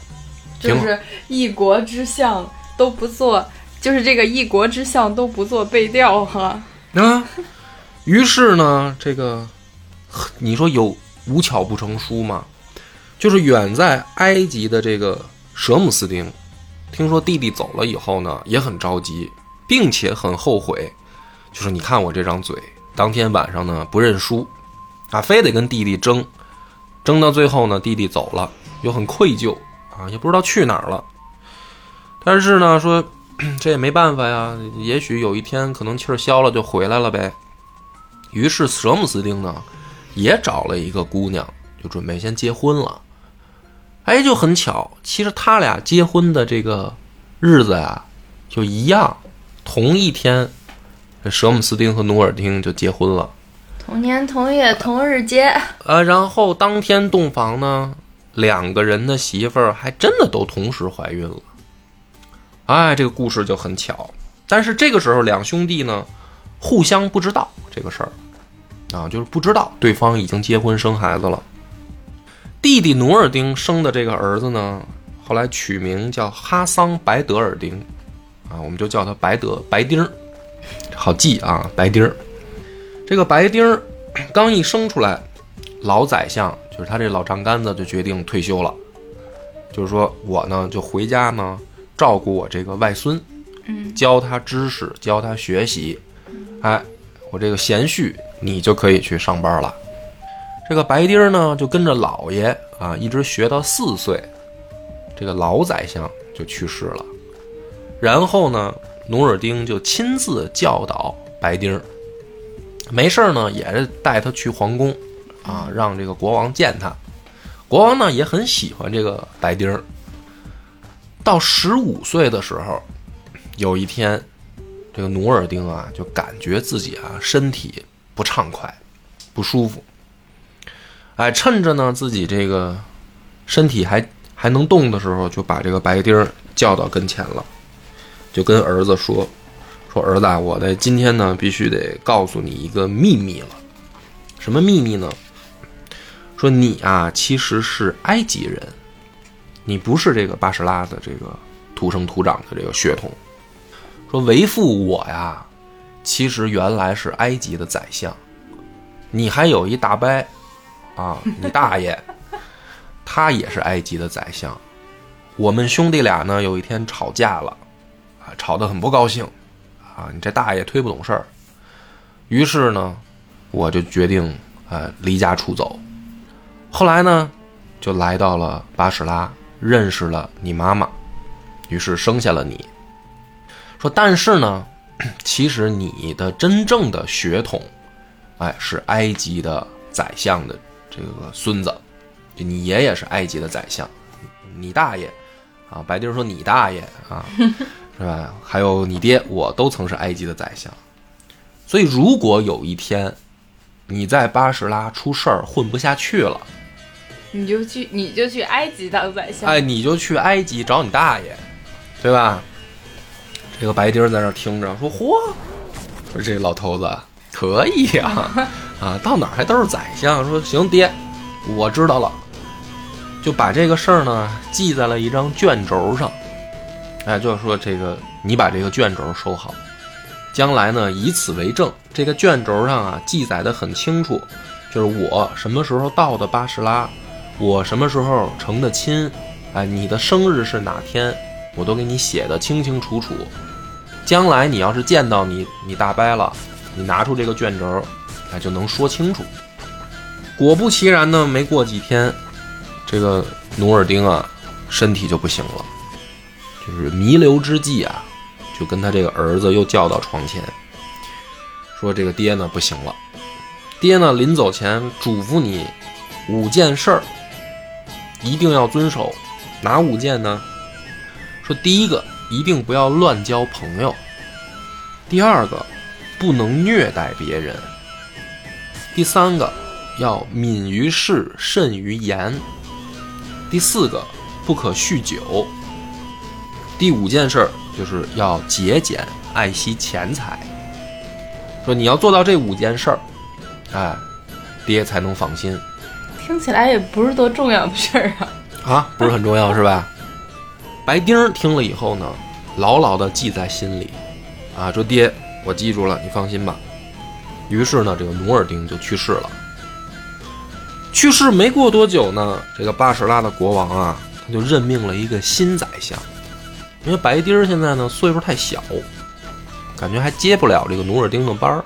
A: 就是一国之相都不做，就是这个一国之相都不做背调哈。
B: 啊，于是呢，这个你说有无巧不成书吗？就是远在埃及的这个舍姆斯丁，听说弟弟走了以后呢，也很着急，并且很后悔。就是你看我这张嘴，当天晚上呢不认输，啊，非得跟弟弟争，争到最后呢，弟弟走了，又很愧疚啊，也不知道去哪儿了。但是呢，说 这也没办法呀，也许有一天可能气儿消了就回来了呗。于是舍姆斯丁呢，也找了一个姑娘，就准备先结婚了。哎，就很巧，其实他俩结婚的这个日子呀，就一样，同一天，这舍姆斯丁和努尔丁就结婚了。
A: 同年同月同日结，
B: 呃，然后当天洞房呢，两个人的媳妇儿还真的都同时怀孕了。哎，这个故事就很巧，但是这个时候两兄弟呢，互相不知道这个事儿，啊，就是不知道对方已经结婚生孩子了。弟弟努尔丁生的这个儿子呢，后来取名叫哈桑白德尔丁，啊，我们就叫他白德白丁儿，好记啊，白丁儿。这个白丁儿 刚一生出来，老宰相就是他这老丈杆子就决定退休了，就是说我呢就回家呢照顾我这个外孙，
A: 嗯，
B: 教他知识，教他学习，哎，我这个贤婿你就可以去上班了。这个白丁呢就跟着姥爷啊一直学到四岁，这个老宰相就去世了。然后呢，努尔丁就亲自教导白丁，没事呢，也是带他去皇宫，啊，让这个国王见他。国王呢也很喜欢这个白丁。到十五岁的时候，有一天，这个努尔丁啊就感觉自己啊身体不畅快，不舒服。哎，趁着呢自己这个身体还还能动的时候，就把这个白丁儿叫到跟前了，就跟儿子说：“说儿子，我的今天呢必须得告诉你一个秘密了。什么秘密呢？说你啊其实是埃及人。”你不是这个巴士拉的这个土生土长的这个血统，说为父我呀，其实原来是埃及的宰相，你还有一大伯，啊，你大爷，他也是埃及的宰相，我们兄弟俩呢有一天吵架了，啊，吵得很不高兴，啊，你这大爷忒不懂事儿，于是呢，我就决定啊离家出走，后来呢，就来到了巴士拉。认识了你妈妈，于是生下了你。说，但是呢，其实你的真正的血统，哎，是埃及的宰相的这个孙子，就你爷爷是埃及的宰相，你大爷啊，白丁说你大爷啊，是吧？还有你爹，我都曾是埃及的宰相。所以，如果有一天你在巴士拉出事儿，混不下去了。
A: 你就去，你就去埃及当宰相。
B: 哎，你就去埃及找你大爷，对吧？这个白丁在那听着，说：“嚯，说这老头子可以呀，啊，啊到哪儿还都是宰相。”说：“行，爹，我知道了。”就把这个事儿呢记在了一张卷轴上。哎，就是说这个，你把这个卷轴收好，将来呢以此为证。这个卷轴上啊记载的很清楚，就是我什么时候到的巴士拉。我什么时候成的亲？哎，你的生日是哪天？我都给你写的清清楚楚。将来你要是见到你你大伯了，你拿出这个卷轴，哎，就能说清楚。果不其然呢，没过几天，这个努尔丁啊，身体就不行了，就是弥留之际啊，就跟他这个儿子又叫到床前，说这个爹呢不行了，爹呢临走前嘱咐你五件事儿。一定要遵守哪五件呢？说第一个，一定不要乱交朋友；第二个，不能虐待别人；第三个，要敏于事，慎于言；第四个，不可酗酒；第五件事儿就是要节俭，爱惜钱财。说你要做到这五件事儿，哎，爹才能放心。
A: 听起来也不是多重要的事儿啊！
B: 啊，不是很重要是吧？白丁听了以后呢，牢牢的记在心里，啊，说爹，我记住了，你放心吧。于是呢，这个努尔丁就去世了。去世没过多久呢，这个巴士拉的国王啊，他就任命了一个新宰相，因为白丁儿现在呢岁数太小，感觉还接不了这个努尔丁的班儿，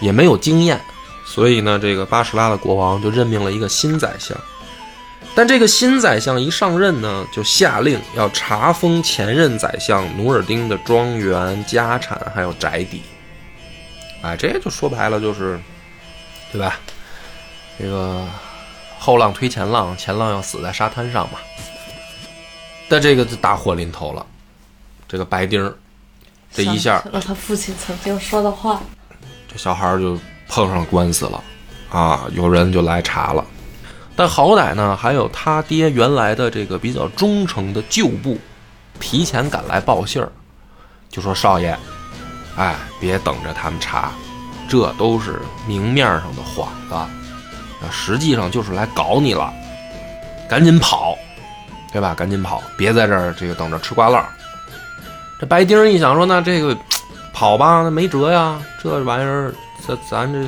B: 也没有经验。所以呢，这个巴士拉的国王就任命了一个新宰相，但这个新宰相一上任呢，就下令要查封前任宰相努尔丁的庄园、家产还有宅邸。哎，这就说白了就是，对吧？这个后浪推前浪，前浪要死在沙滩上嘛。但这个就大祸临头了，这个白丁儿这一下，
A: 了他父亲曾经说的话，
B: 这小孩就。碰上官司了，啊，有人就来查了，但好歹呢，还有他爹原来的这个比较忠诚的旧部，提前赶来报信儿，就说少爷，哎，别等着他们查，这都是明面上的幌子，啊，实际上就是来搞你了，赶紧跑，对吧？赶紧跑，别在这儿这个等着吃瓜烂。这白丁一想说，那这个 跑吧，那没辙呀，这玩意儿。咱咱这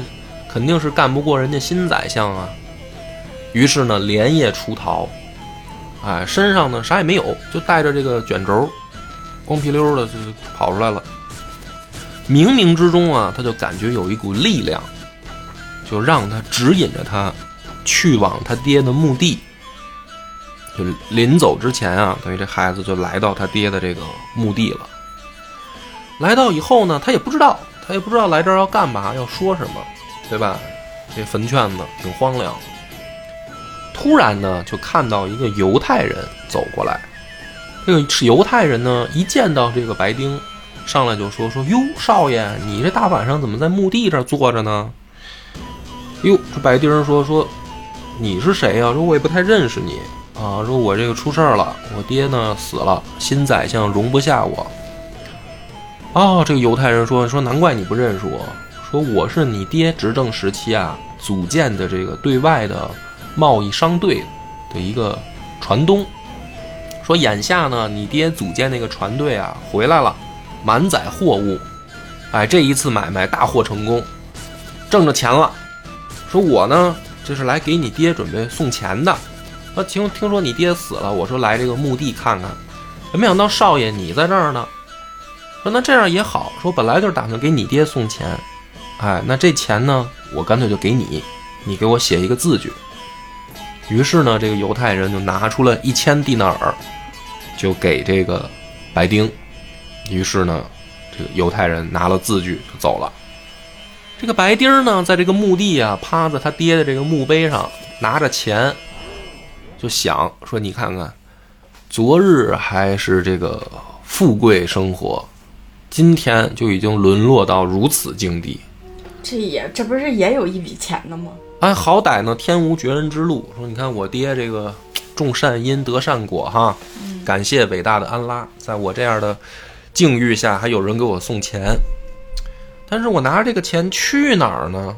B: 肯定是干不过人家新宰相啊，于是呢连夜出逃，哎，身上呢啥也没有，就带着这个卷轴，光皮溜的就跑出来了。冥冥之中啊，他就感觉有一股力量，就让他指引着他去往他爹的墓地。就临走之前啊，等于这孩子就来到他爹的这个墓地了。来到以后呢，他也不知道，他也不知道来这儿要干嘛，要说什么，对吧？这坟圈子挺荒凉。突然呢，就看到一个犹太人走过来。这个是犹太人呢，一见到这个白丁，上来就说说：“哟，少爷，你这大晚上怎么在墓地这儿坐着呢？”哟，这白丁儿说说：“你是谁呀？说我也不太认识你啊。说我这个出事儿了，我爹呢死了，新宰相容不下我。”哦，这个犹太人说说：“难怪你不认识我，说我是你爹执政时期啊组建的这个对外的。”贸易商队的一个船东说：“眼下呢，你爹组建那个船队啊，回来了，满载货物。哎，这一次买卖大获成功，挣着钱了。说我呢，这是来给你爹准备送钱的。说听听说你爹死了，我说来这个墓地看看。没想到少爷你在这儿呢。说那这样也好，说本来就是打算给你爹送钱。哎，那这钱呢，我干脆就给你，你给我写一个字据。”于是呢，这个犹太人就拿出了一千蒂纳尔，就给这个白丁。于是呢，这个犹太人拿了字据就走了。这个白丁呢，在这个墓地啊，趴在他爹的这个墓碑上，拿着钱，就想说：“你看看，昨日还是这个富贵生活，今天就已经沦落到如此境地。
A: 这也这不是也有一笔钱的吗？”
B: 哎，好歹呢，天无绝人之路。说，你看我爹这个种善因得善果哈，感谢伟大的安拉，在我这样的境遇下，还有人给我送钱。但是我拿着这个钱去哪儿呢？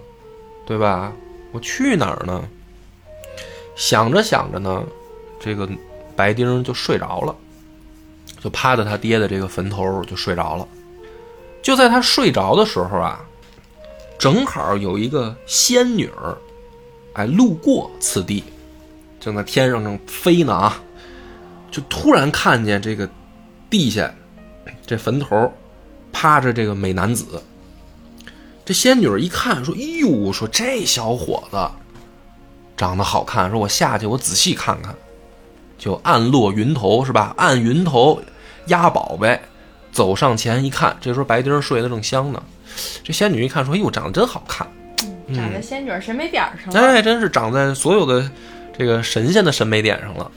B: 对吧？我去哪儿呢？想着想着呢，这个白丁就睡着了，就趴在他爹的这个坟头就睡着了。就在他睡着的时候啊，正好有一个仙女儿。哎，路过此地，正在天上正飞呢啊，就突然看见这个地下这坟头趴着这个美男子。这仙女一看，说：“哎呦，说这小伙子长得好看，说我下去我仔细看看。”就暗落云头是吧？按云头压宝贝，走上前一看，这时候白丁睡得正香呢。这仙女一看，说：“哎呦，长得真好看。”
A: 长在仙女审美点上了，
B: 哎，真是长在所有的这个神仙的审美点上了。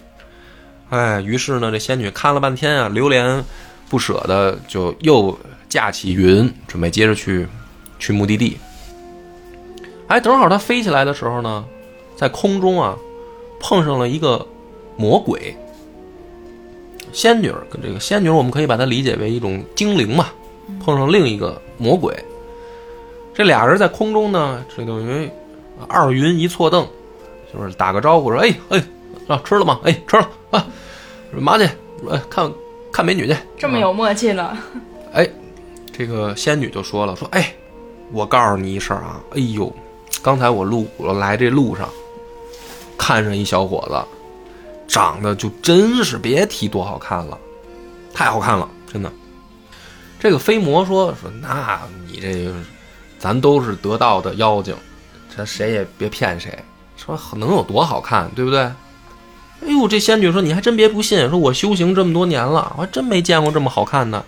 B: 哎，于是呢，这仙女看了半天啊，流连不舍得，就又架起云，准备接着去去目的地。哎，正好他飞起来的时候呢，在空中啊，碰上了一个魔鬼。仙女跟这个仙女，我们可以把它理解为一种精灵嘛，碰上另一个魔鬼。这俩人在空中呢，这等于二云一错蹬，就是打个招呼说：“哎哎，啊吃了吗？哎吃了啊，麻去？哎看看美女去。”
A: 这么有默契呢？
B: 哎，这个仙女就说了：“说哎，我告诉你一声啊，哎呦，刚才我路我来这路上，看上一小伙子，长得就真是别提多好看了，太好看了，真的。”这个飞魔说：“说那你这。”咱都是得道的妖精，这谁也别骗谁。说能有多好看，对不对？哎呦，这仙女说：“你还真别不信。说我修行这么多年了，我还真没见过这么好看的。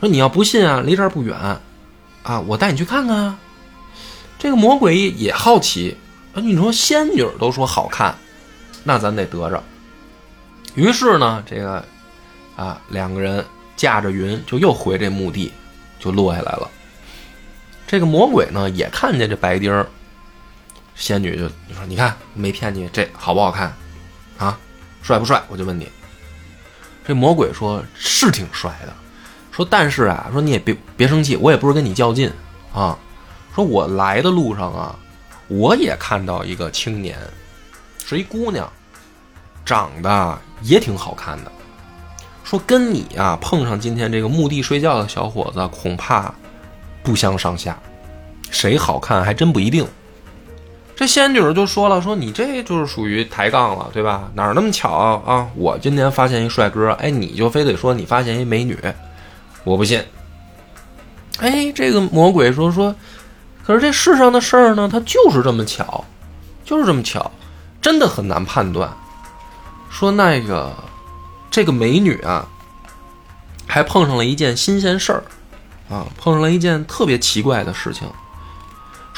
B: 说你要不信啊，离这儿不远，啊，我带你去看看。”这个魔鬼也好奇，啊，你说仙女都说好看，那咱得得着。于是呢，这个啊，两个人驾着云就又回这墓地，就落下来了。这个魔鬼呢，也看见这白丁儿，仙女就你说，你看没骗你，这好不好看，啊，帅不帅？我就问你。这魔鬼说是挺帅的，说但是啊，说你也别别生气，我也不是跟你较劲啊。说我来的路上啊，我也看到一个青年，是一姑娘，长得也挺好看的。说跟你啊碰上今天这个墓地睡觉的小伙子，恐怕。不相上下，谁好看还真不一定。这仙女就说了：“说你这就是属于抬杠了，对吧？哪儿那么巧啊？我今天发现一帅哥，哎，你就非得说你发现一美女，我不信。”哎，这个魔鬼说说，可是这世上的事儿呢，它就是这么巧，就是这么巧，真的很难判断。说那个这个美女啊，还碰上了一件新鲜事儿啊，碰上了一件特别奇怪的事情。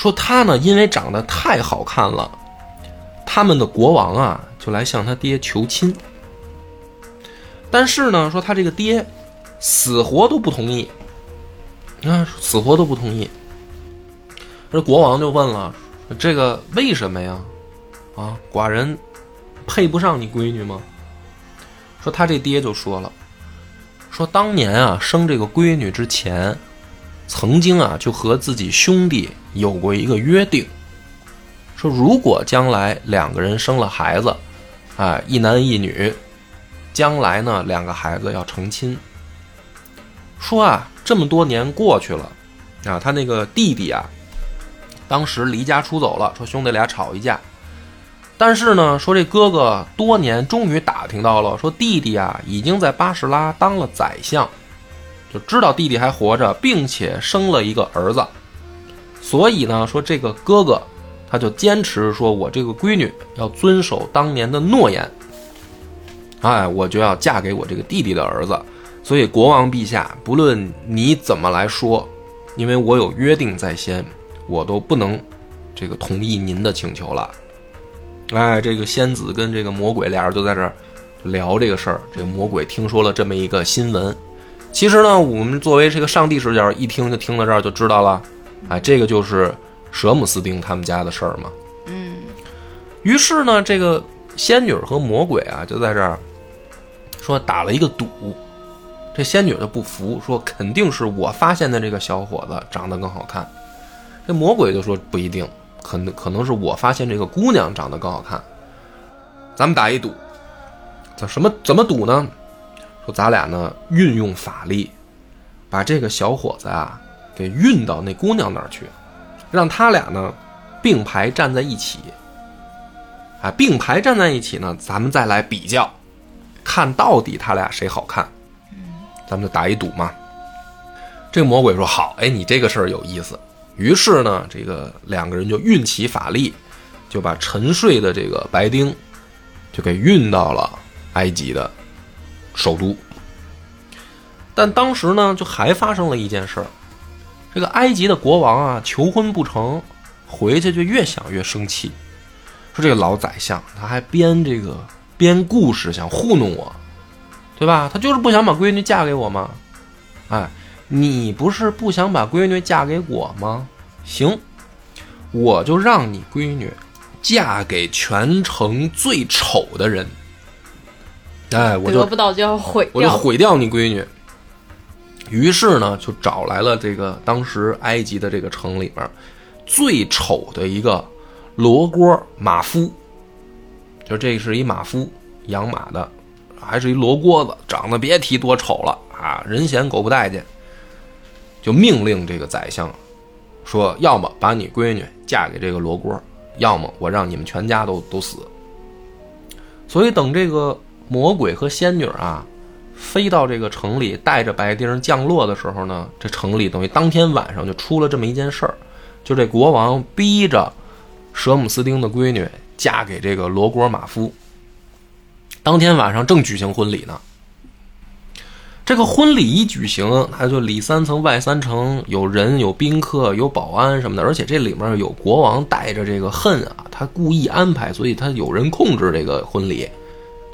B: 说他呢，因为长得太好看了，他们的国王啊，就来向他爹求亲。但是呢，说他这个爹死活都不同意，啊，死活都不同意。这国王就问了：“这个为什么呀？啊，寡人配不上你闺女吗？”说他这爹就说了：“说当年啊，生这个闺女之前，曾经啊就和自己兄弟有过一个约定，说如果将来两个人生了孩子，啊，一男一女，将来呢两个孩子要成亲。说啊，这么多年过去了，啊，他那个弟弟啊。”当时离家出走了，说兄弟俩吵一架，但是呢，说这哥哥多年终于打听到了，说弟弟啊已经在巴士拉当了宰相，就知道弟弟还活着，并且生了一个儿子，所以呢，说这个哥哥他就坚持说，我这个闺女要遵守当年的诺言，哎，我就要嫁给我这个弟弟的儿子，所以国王陛下，不论你怎么来说，因为我有约定在先。我都不能，这个同意您的请求了。哎，这个仙子跟这个魔鬼俩人就在这儿聊这个事儿。这个魔鬼听说了这么一个新闻，其实呢，我们作为这个上帝视角一听就听到这儿就知道了。哎，这个就是舍姆斯丁他们家的事儿嘛。
A: 嗯。
B: 于是呢，这个仙女和魔鬼啊就在这儿说打了一个赌。这仙女就不服，说肯定是我发现的这个小伙子长得更好看。这魔鬼就说不一定，可能可能是我发现这个姑娘长得更好看。咱们打一赌，怎什么怎么赌呢？说咱俩呢运用法力，把这个小伙子啊给运到那姑娘那儿去，让他俩呢并排站在一起。啊，并排站在一起呢，咱们再来比较，看到底他俩谁好看。咱们就打一赌嘛。这个魔鬼说好，哎，你这个事儿有意思。于是呢，这个两个人就运起法力，就把沉睡的这个白丁，就给运到了埃及的首都。但当时呢，就还发生了一件事儿，这个埃及的国王啊，求婚不成，回去就越想越生气，说这个老宰相他还编这个编故事想糊弄我，对吧？他就是不想把闺女嫁给我吗？哎。你不是不想把闺女嫁给我吗？行，我就让你闺女嫁给全城最丑的人。哎，我就
A: 得不到就要毁，
B: 我就毁掉你闺女。于是呢，就找来了这个当时埃及的这个城里边最丑的一个罗锅马夫，就这是一马夫，养马的，还是一罗锅子，长得别提多丑了啊，人嫌狗不待见。就命令这个宰相，说：要么把你闺女嫁给这个罗锅，要么我让你们全家都都死。所以等这个魔鬼和仙女啊，飞到这个城里，带着白丁降落的时候呢，这城里等于当天晚上就出了这么一件事儿，就这国王逼着舍姆斯丁的闺女嫁给这个罗锅马夫。当天晚上正举行婚礼呢。这个婚礼一举行，他就里三层外三层，有人有宾客有保安什么的，而且这里面有国王带着这个恨啊，他故意安排，所以他有人控制这个婚礼，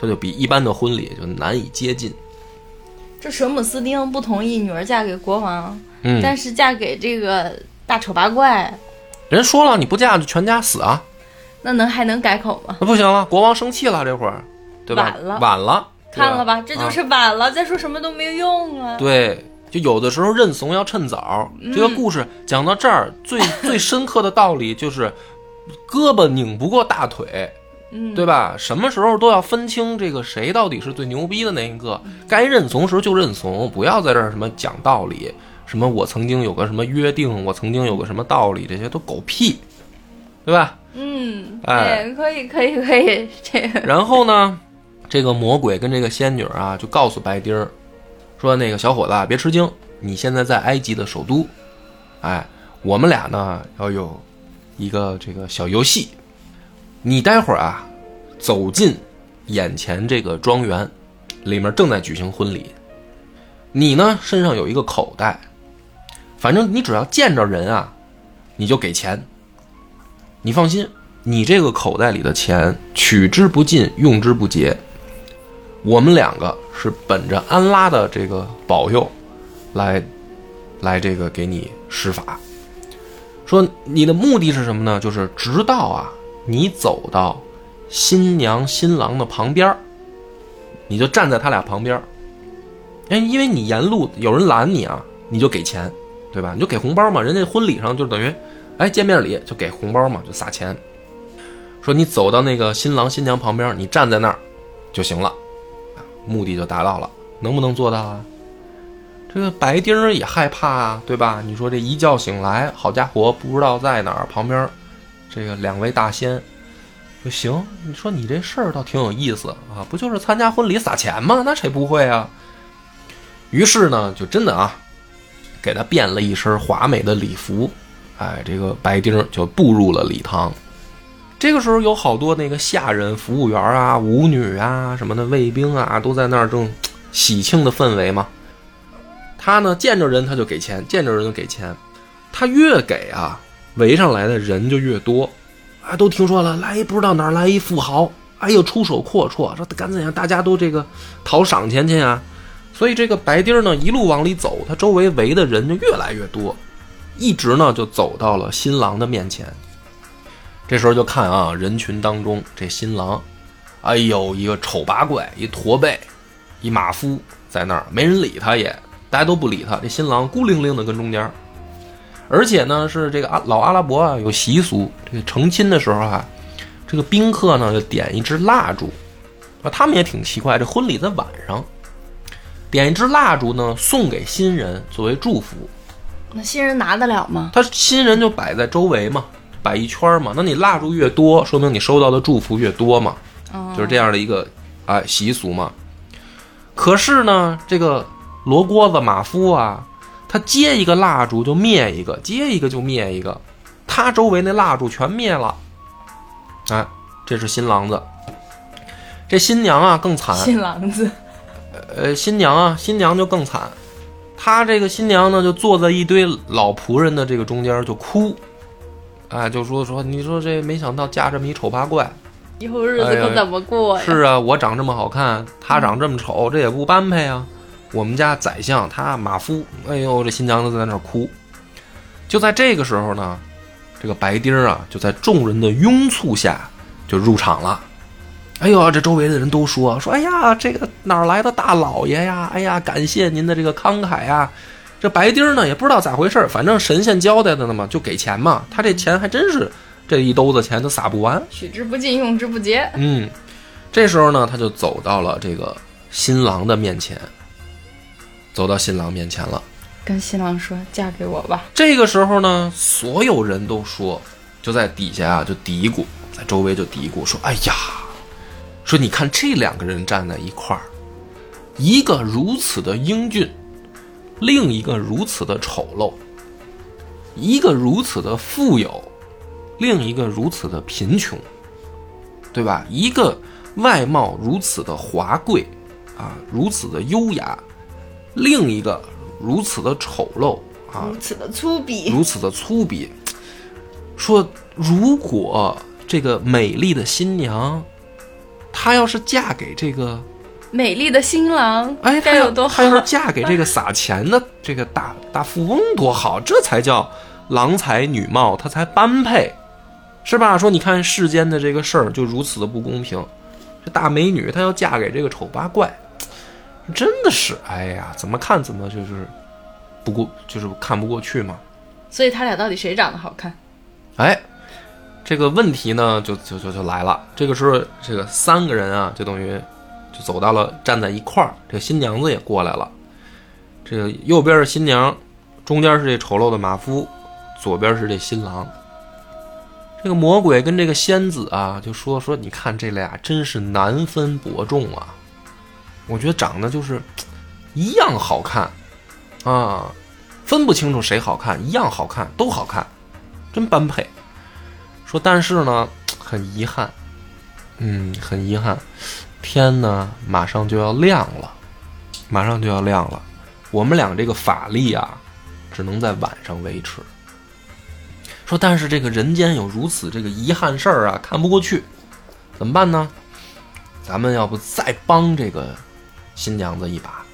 B: 这就比一般的婚礼就难以接近。
A: 这舍姆斯丁不同意女儿嫁给国王，嗯，但是嫁给这个大丑八怪，
B: 人说了你不嫁就全家死啊，
A: 那能还能改口吗？
B: 那不行了，国王生气了这会儿，对吧？
A: 晚了，
B: 晚了。
A: 看了吧，这就是晚了，再说什么都没用啊。
B: 对，就有的时候认怂要趁早。这个故事讲到这儿，最 最深刻的道理就是，胳膊拧不过大腿，
A: 嗯，
B: 对吧？什么时候都要分清这个谁到底是最牛逼的那一个，该认怂时就认怂，不要在这儿什么讲道理，什么我曾经有个什么约定，我曾经有个什么道理，这些都狗屁，对吧？
A: 嗯，
B: 哎，
A: 可以，可以，可以，这个。
B: 然后呢？这个魔鬼跟这个仙女啊，就告诉白丁儿，说：“那个小伙子别吃惊，你现在在埃及的首都，哎，我们俩呢要有一个这个小游戏，你待会儿啊走进眼前这个庄园，里面正在举行婚礼。你呢，身上有一个口袋，反正你只要见着人啊，你就给钱。你放心，你这个口袋里的钱取之不尽，用之不竭。我们两个是本着安拉的这个保佑，来，来这个给你施法。说你的目的是什么呢？就是直到啊，你走到新娘新郎的旁边你就站在他俩旁边儿哎，因为你沿路有人拦你啊，你就给钱，对吧？你就给红包嘛。人家婚礼上就等于，哎，见面礼就给红包嘛，就撒钱。说你走到那个新郎新娘旁边，你站在那儿就行了，目的就达到了。能不能做到啊？这个白丁儿也害怕啊，对吧？你说这一觉醒来，好家伙，不知道在哪儿，旁边这个两位大仙说行。你说你这事儿倒挺有意思啊，不就是参加婚礼撒钱吗？那谁不会啊？于是呢，就真的啊，给他变了一身华美的礼服，哎，这个白丁就步入了礼堂。这个时候有好多那个下人、服务员啊、舞女啊什么的卫兵啊，都在那儿正喜庆的氛围嘛。他呢见着人他就给钱，见着人就给钱。他越给啊，围上来的人就越多，啊，都听说了，来不知道哪儿来一富豪，哎呦出手阔绰，说赶紧让大家都这个讨赏钱去啊。所以这个白丁呢，一路往里走，他周围围的人就越来越多，一直呢就走到了新郎的面前。这时候就看啊，人群当中这新郎，哎呦，一个丑八怪，一驼背，一马夫在那儿，没人理他也，大家都不理他。这新郎孤零零的跟中间，而且呢是这个阿老阿拉伯啊有习俗，这个成亲的时候啊，这个宾客呢就点一支蜡烛，啊，他们也挺奇怪，这婚礼在晚上。点一支蜡烛呢，送给新人作为祝福。
A: 那新人拿得了吗？
B: 他新人就摆在周围嘛，摆一圈嘛。那你蜡烛越多，说明你收到的祝福越多嘛，就是这样的一个哎习俗嘛。可是呢，这个罗锅子马夫啊，他接一个蜡烛就灭一个，接一个就灭一个，他周围那蜡烛全灭了。哎，这是新郎子，这新娘啊更惨。
A: 新郎子。
B: 呃，新娘啊，新娘就更惨，她这个新娘呢，就坐在一堆老仆人的这个中间就哭，哎，就说说，你说这没想到嫁这么一丑八怪，
A: 以后日子可怎么过
B: 呀？是啊，我长这么好看，他长这么丑，这也不般配啊。我们家宰相他马夫，哎呦，这新娘子在那哭。就在这个时候呢，这个白丁儿啊，就在众人的拥簇下就入场了。哎呦，这周围的人都说说，哎呀，这个哪儿来的大老爷呀？哎呀，感谢您的这个慷慨呀！这白丁儿呢，也不知道咋回事儿反正神仙交代的呢嘛，就给钱嘛。他这钱还真是这一兜子钱都撒不完，
A: 取之不尽，用之不竭。
B: 嗯，这时候呢，他就走到了这个新郎的面前，走到新郎面前了，
A: 跟新郎说：“嫁给我吧。”
B: 这个时候呢，所有人都说，就在底下啊，就嘀咕，在周围就嘀咕说：“哎呀。”说，你看这两个人站在一块儿，一个如此的英俊，另一个如此的丑陋；一个如此的富有，另一个如此的贫穷，对吧？一个外貌如此的华贵，啊，如此的优雅；另一个如此的丑陋，啊，
A: 如此的粗鄙，
B: 如此的粗鄙。说，如果这个美丽的新娘。她要是嫁给这个
A: 美丽的新郎，
B: 哎，
A: 该有多好！
B: 她要是嫁给这个撒钱的 这个大大富翁，多好！这才叫郎才女貌，他才般配，是吧？说你看世间的这个事儿就如此的不公平，这大美女她要嫁给这个丑八怪，真的是，哎呀，怎么看怎么就是不过，就是看不过去嘛。
A: 所以他俩到底谁长得好看？
B: 哎。这个问题呢，就就就就来了。这个时候，这个三个人啊，就等于就走到了站在一块儿。这个新娘子也过来了。这个右边是新娘，中间是这丑陋的马夫，左边是这新郎。这个魔鬼跟这个仙子啊，就说说，你看这俩真是难分伯仲啊！我觉得长得就是一样好看啊，分不清楚谁好看，一样好看，都好看，真般配。说，但是呢，很遗憾，嗯，很遗憾，天呢马上就要亮了，马上就要亮了，我们俩这个法力啊，只能在晚上维持。说，但是这个人间有如此这个遗憾事儿啊，看不过去，怎么办呢？咱们要不再帮这个新娘子一把？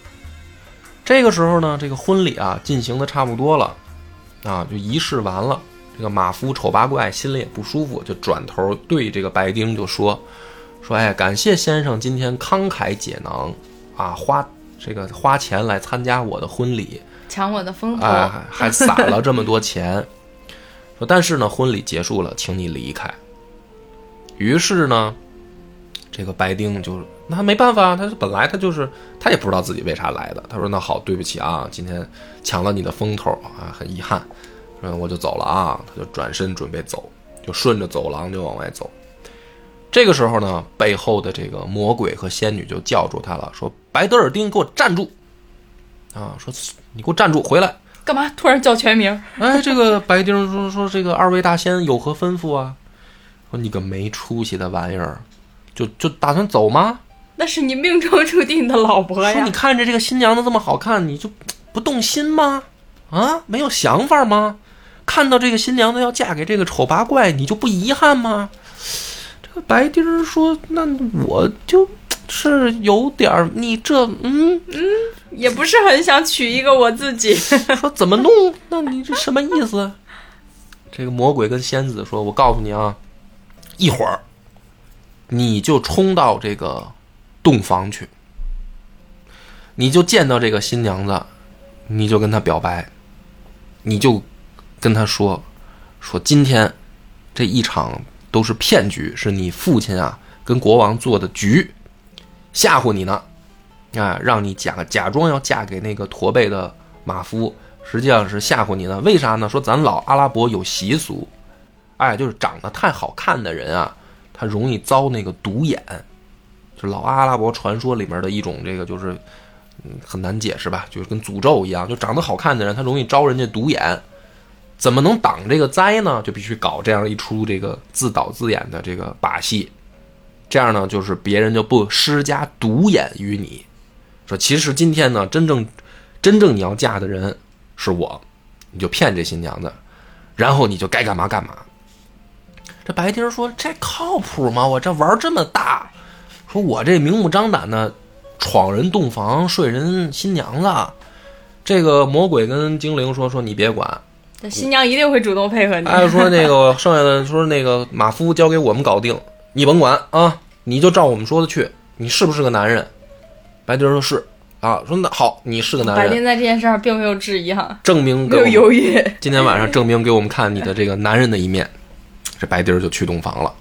B: 这个时候呢，这个婚礼啊进行的差不多了，啊，就仪式完了。这个马夫丑八怪心里也不舒服，就转头对这个白丁就说：“说哎，感谢先生今天慷慨解囊啊，花这个花钱来参加我的婚礼，
A: 抢我的风头，
B: 哎，还撒了这么多钱。说但是呢，婚礼结束了，请你离开。于是呢，这个白丁就那没办法，他本来他就是他也不知道自己为啥来的。他说那好，对不起啊，今天抢了你的风头啊，很遗憾。”嗯，我就走了啊！他就转身准备走，就顺着走廊就往外走。这个时候呢，背后的这个魔鬼和仙女就叫住他了，说：“白德尔丁，给我站住！”啊，说你给我站住，回来！
A: 干嘛？突然叫全名？
B: 哎，这个白丁说说这个二位大仙有何吩咐啊？说你个没出息的玩意儿，就就打算走吗？
A: 那是你命中注定的老婆呀！
B: 说你看着这个新娘子这么好看，你就不动心吗？啊，没有想法吗？看到这个新娘子要嫁给这个丑八怪，你就不遗憾吗？这个白丁儿说：“那我就是有点儿，你这嗯
A: 嗯，也不是很想娶一个我自己。
B: 说怎么弄？那你这什么意思？”这个魔鬼跟仙子说：“我告诉你啊，一会儿你就冲到这个洞房去，你就见到这个新娘子，你就跟她表白，你就。”跟她说，说今天这一场都是骗局，是你父亲啊跟国王做的局，吓唬你呢，啊，让你假假装要嫁给那个驼背的马夫，实际上是吓唬你呢。为啥呢？说咱老阿拉伯有习俗，哎，就是长得太好看的人啊，他容易遭那个独眼，就老阿拉伯传说里面的一种这个就是嗯很难解释吧，就是跟诅咒一样，就长得好看的人他容易招人家独眼。怎么能挡这个灾呢？就必须搞这样一出这个自导自演的这个把戏，这样呢，就是别人就不施加毒眼于你。说其实今天呢，真正真正你要嫁的人是我，你就骗这新娘子，然后你就该干嘛干嘛。这白丁说：“这靠谱吗？我这玩这么大，说我这明目张胆的闯人洞房睡人新娘子。”这个魔鬼跟精灵说：“说你别管。”
A: 这新娘一定会主动配合你。
B: 哎，说那个剩下的，说那个马夫交给我们搞定，你甭管啊，你就照我们说的去。你是不是个男人？白丁说是啊。说那好，你是个男人。
A: 白天在这件事上并没有质疑哈，
B: 证明
A: 没有犹豫。
B: 今天晚上证明给我们看你的这个男人的一面。这白丁就去洞房了。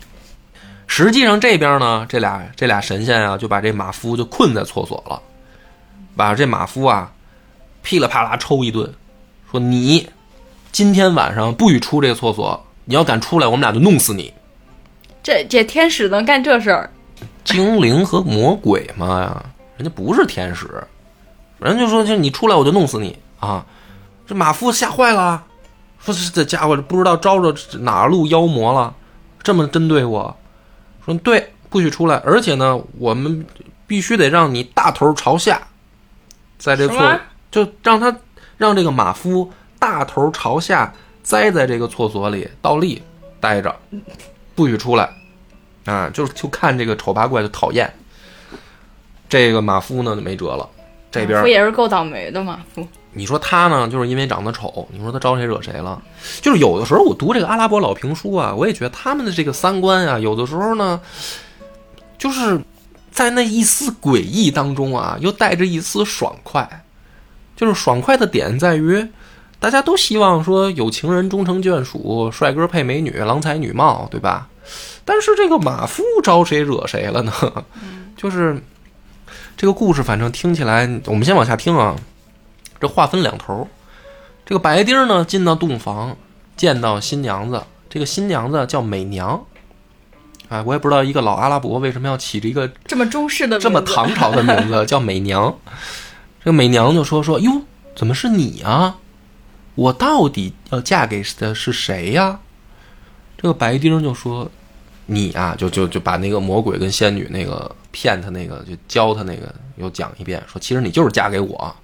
B: 实际上这边呢，这俩这俩神仙啊，就把这马夫就困在厕所了，把这马夫啊噼里啪啦抽一顿，说你。今天晚上不许出这个厕所！你要敢出来，我们俩就弄死你。
A: 这这天使能干这事儿？
B: 精灵和魔鬼嘛呀，人家不是天使，人家就说就你出来我就弄死你啊！这马夫吓坏了，说这家伙不知道招着哪路妖魔了，这么针对我。说对，不许出来，而且呢，我们必须得让你大头朝下，在这厕就让他让这个马夫。大头朝下栽在这个厕所里倒立待着，不许出来，啊，就就看这个丑八怪就讨厌。这个马夫呢就没辙了，这边
A: 不也是够倒霉的马夫。
B: 你说他呢，就是因为长得丑，你说他招谁惹谁了？就是有的时候我读这个阿拉伯老评书啊，我也觉得他们的这个三观啊，有的时候呢，就是在那一丝诡异当中啊，又带着一丝爽快，就是爽快的点在于。大家都希望说有情人终成眷属，帅哥配美女，郎才女貌，对吧？但是这个马夫招谁惹谁了呢？就是这个故事，反正听起来，我们先往下听啊。这话分两头，这个白丁呢进到洞房，见到新娘子，这个新娘子叫美娘。哎，我也不知道一个老阿拉伯为什么要起这一个
A: 这么中式的、
B: 这么唐朝的名字 叫美娘。这个美娘就说说哟，怎么是你啊？我到底要嫁给的是谁呀？这个白丁就说：“你啊，就就就把那个魔鬼跟仙女那个骗他那个，就教他那个又讲一遍，说其实你就是嫁给我。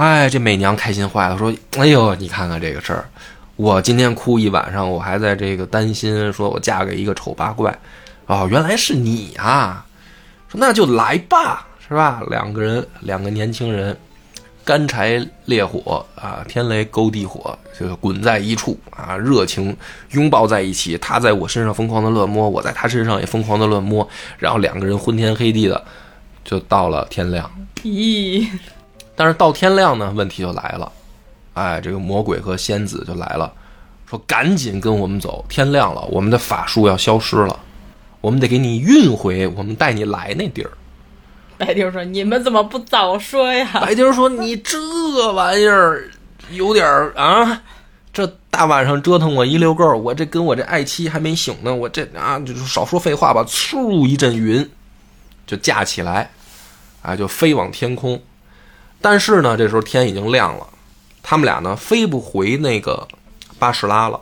B: 哎，这美娘开心坏了，说：“哎呦，你看看这个事儿，我今天哭一晚上，我还在这个担心，说我嫁给一个丑八怪，哦，原来是你啊！说那就来吧，是吧？两个人，两个年轻人，干柴烈火啊，天雷勾地火，就是滚在一处啊，热情拥抱在一起。他在我身上疯狂的乱摸，我在他身上也疯狂的乱摸，然后两个人昏天黑地的，就到了天亮。
A: 咦，
B: 但是到天亮呢，问题就来了，哎，这个魔鬼和仙子就来了，说赶紧跟我们走，天亮了，我们的法术要消失了，我们得给你运回我们带你来那地儿。
A: 白丁说：“你们怎么不早说呀
B: 白丁说：“你这玩意儿有点儿啊，这大晚上折腾我一溜够儿，我这跟我这爱妻还没醒呢，我这啊，就是少说废话吧。”嗖一阵云就架起来，啊，就飞往天空。但是呢，这时候天已经亮了，他们俩呢飞不回那个巴士拉了。？”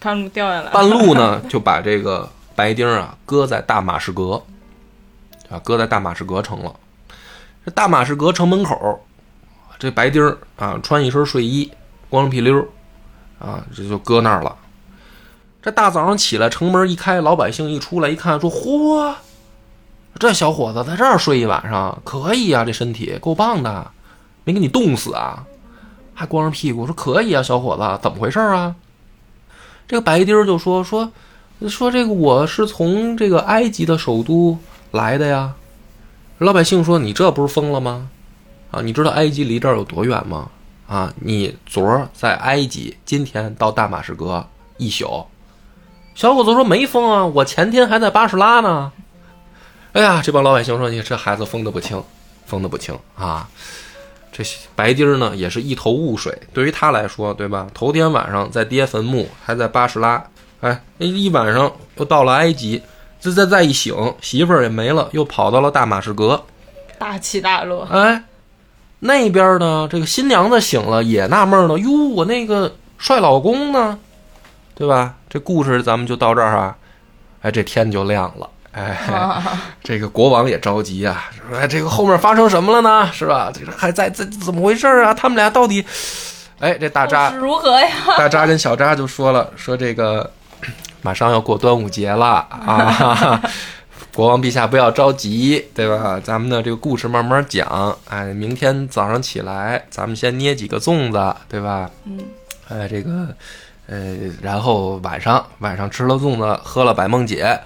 A: 半路掉下来，
B: 半路呢就把这个白丁啊搁在大马士革，啊，搁在大马士革城了。这大马士革城门口，这白丁啊穿一身睡衣，光着屁溜儿，啊，这就搁那儿了。这大早上起来，城门一开，老百姓一出来一看，说：“嚯，这小伙子在这儿睡一晚上，可以啊，这身体够棒的，没给你冻死啊，还光着屁股。”说：“可以啊，小伙子，怎么回事啊？”这个白丁就说：“说说这个我是从这个埃及的首都来的呀。”老百姓说：“你这不是疯了吗？啊，你知道埃及离这儿有多远吗？啊，你昨儿在埃及，今天到大马士革一宿。”小伙子说：“没疯啊，我前天还在巴士拉呢。”哎呀，这帮老百姓说：“你这孩子疯的不轻，疯的不轻啊！”这白丁儿呢，也是一头雾水。对于他来说，对吧？头天晚上在爹坟墓，还在巴士拉，哎，一晚上又到了埃及，这再再一醒，媳妇儿也没了，又跑到了大马士革。
A: 大起大落。
B: 哎，那边呢，这个新娘子醒了，也纳闷呢。哟，我那个帅老公呢？对吧？这故事咱们就到这儿啊。哎，这天就亮了。哎，这个国王也着急啊，说哎，这个后面发生什么了呢？是吧？这个还在这怎么回事啊？他们俩到底？哎，这大扎
A: 如何呀？
B: 大扎跟小扎就说了，说这个马上要过端午节了啊，国王陛下不要着急，对吧？咱们的这个故事慢慢讲。哎，明天早上起来，咱们先捏几个粽子，对吧？
A: 嗯。
B: 哎，这个，呃，然后晚上晚上吃了粽子，喝了百梦解，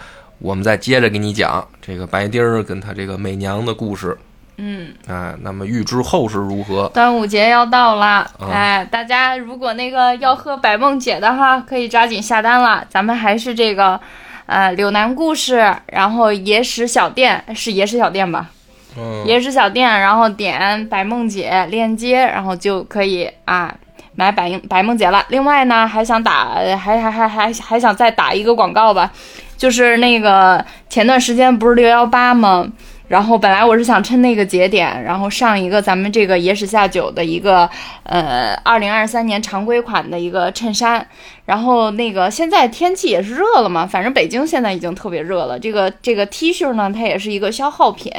B: 我们再接着给你讲这个白丁儿跟他这个美娘的故事。
A: 嗯，
B: 啊，那么预知后事如何？
A: 端午节要到了，
B: 啊
A: 哎，大家如果那个要喝百梦姐的哈，可以抓紧下单了。咱们还是这个，呃，柳南故事，然后野史小店是野史小店吧？
B: 嗯，
A: 野史小店，然后点百梦姐链接，然后就可以啊买百百梦姐了。另外呢，还想打，还还还还还想再打一个广告吧，就是那个前段时间不是六幺八吗？然后本来我是想趁那个节点，然后上一个咱们这个野史下酒的一个呃二零二三年常规款的一个衬衫，然后那个现在天气也是热了嘛，反正北京现在已经特别热了。这个这个 T 恤呢，它也是一个消耗品。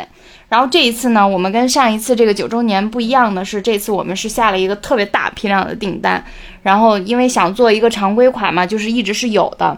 A: 然后这一次呢，我们跟上一次这个九周年不一样的是，这次我们是下了一个特别大批量的订单，然后因为想做一个常规款嘛，就是一直是有的，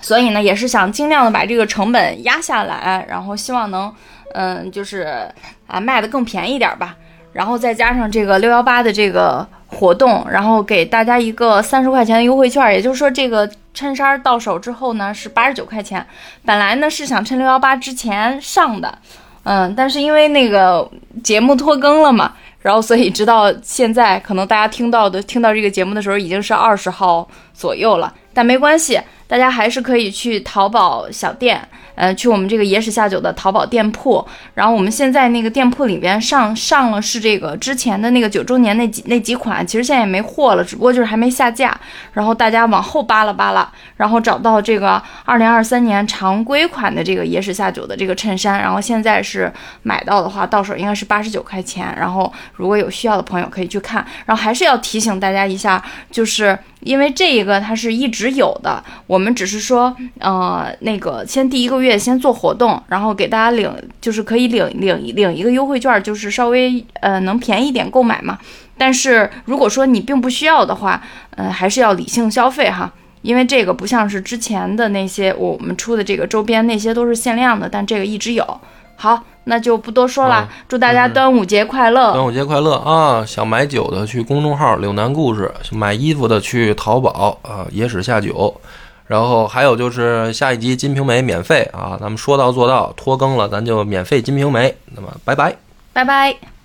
A: 所以呢，也是想尽量的把这个成本压下来，然后希望能，嗯，就是啊卖的更便宜点吧。然后再加上这个六幺八的这个活动，然后给大家一个三十块钱的优惠券，也就是说这个衬衫到手之后呢是八十九块钱。本来呢是想趁六幺八之前上的，嗯，但是因为那个节目拖更了嘛，然后所以直到现在，可能大家听到的听到这个节目的时候已经是二十号左右了，但没关系，大家还是可以去淘宝小店，呃，去我们这个野史下酒的淘宝店铺，然后我们现在那个店铺里边上上了是这个之前的那个九周年那几那几款，其实现在也没货了，只不过就是还没下架，然后大家往后扒拉扒拉，然后找到这个二零二三年常规款的这个野史下酒的这个衬衫，然后现在是买到的话，到手应该是八十九块钱。然后如果有需要的朋友可以去看。然后还是要提醒大家一下，就是因为这一个它是一直有的，我们只是说，呃，那个先第一个月先做活动，然后给大家领，就是可以领领领一个优惠券，就是稍微呃能便宜点购买嘛。但是如果说你并不需要的话，呃，还是要理性消费哈，因为这个不像是之前的那些我们出的这个周边，那些都是限量的，但这个一直有。好，那就不多说了，
B: 啊
A: 祝大家端午节快乐！
B: 端午节快乐啊！想买酒的去公众号“柳南故事”，买衣服的去淘宝啊，野史下酒。然后还有就是下一集《金瓶梅》免费啊，咱们说到做到，拖更了咱就免费《金瓶梅》。那么拜拜。
A: 拜拜。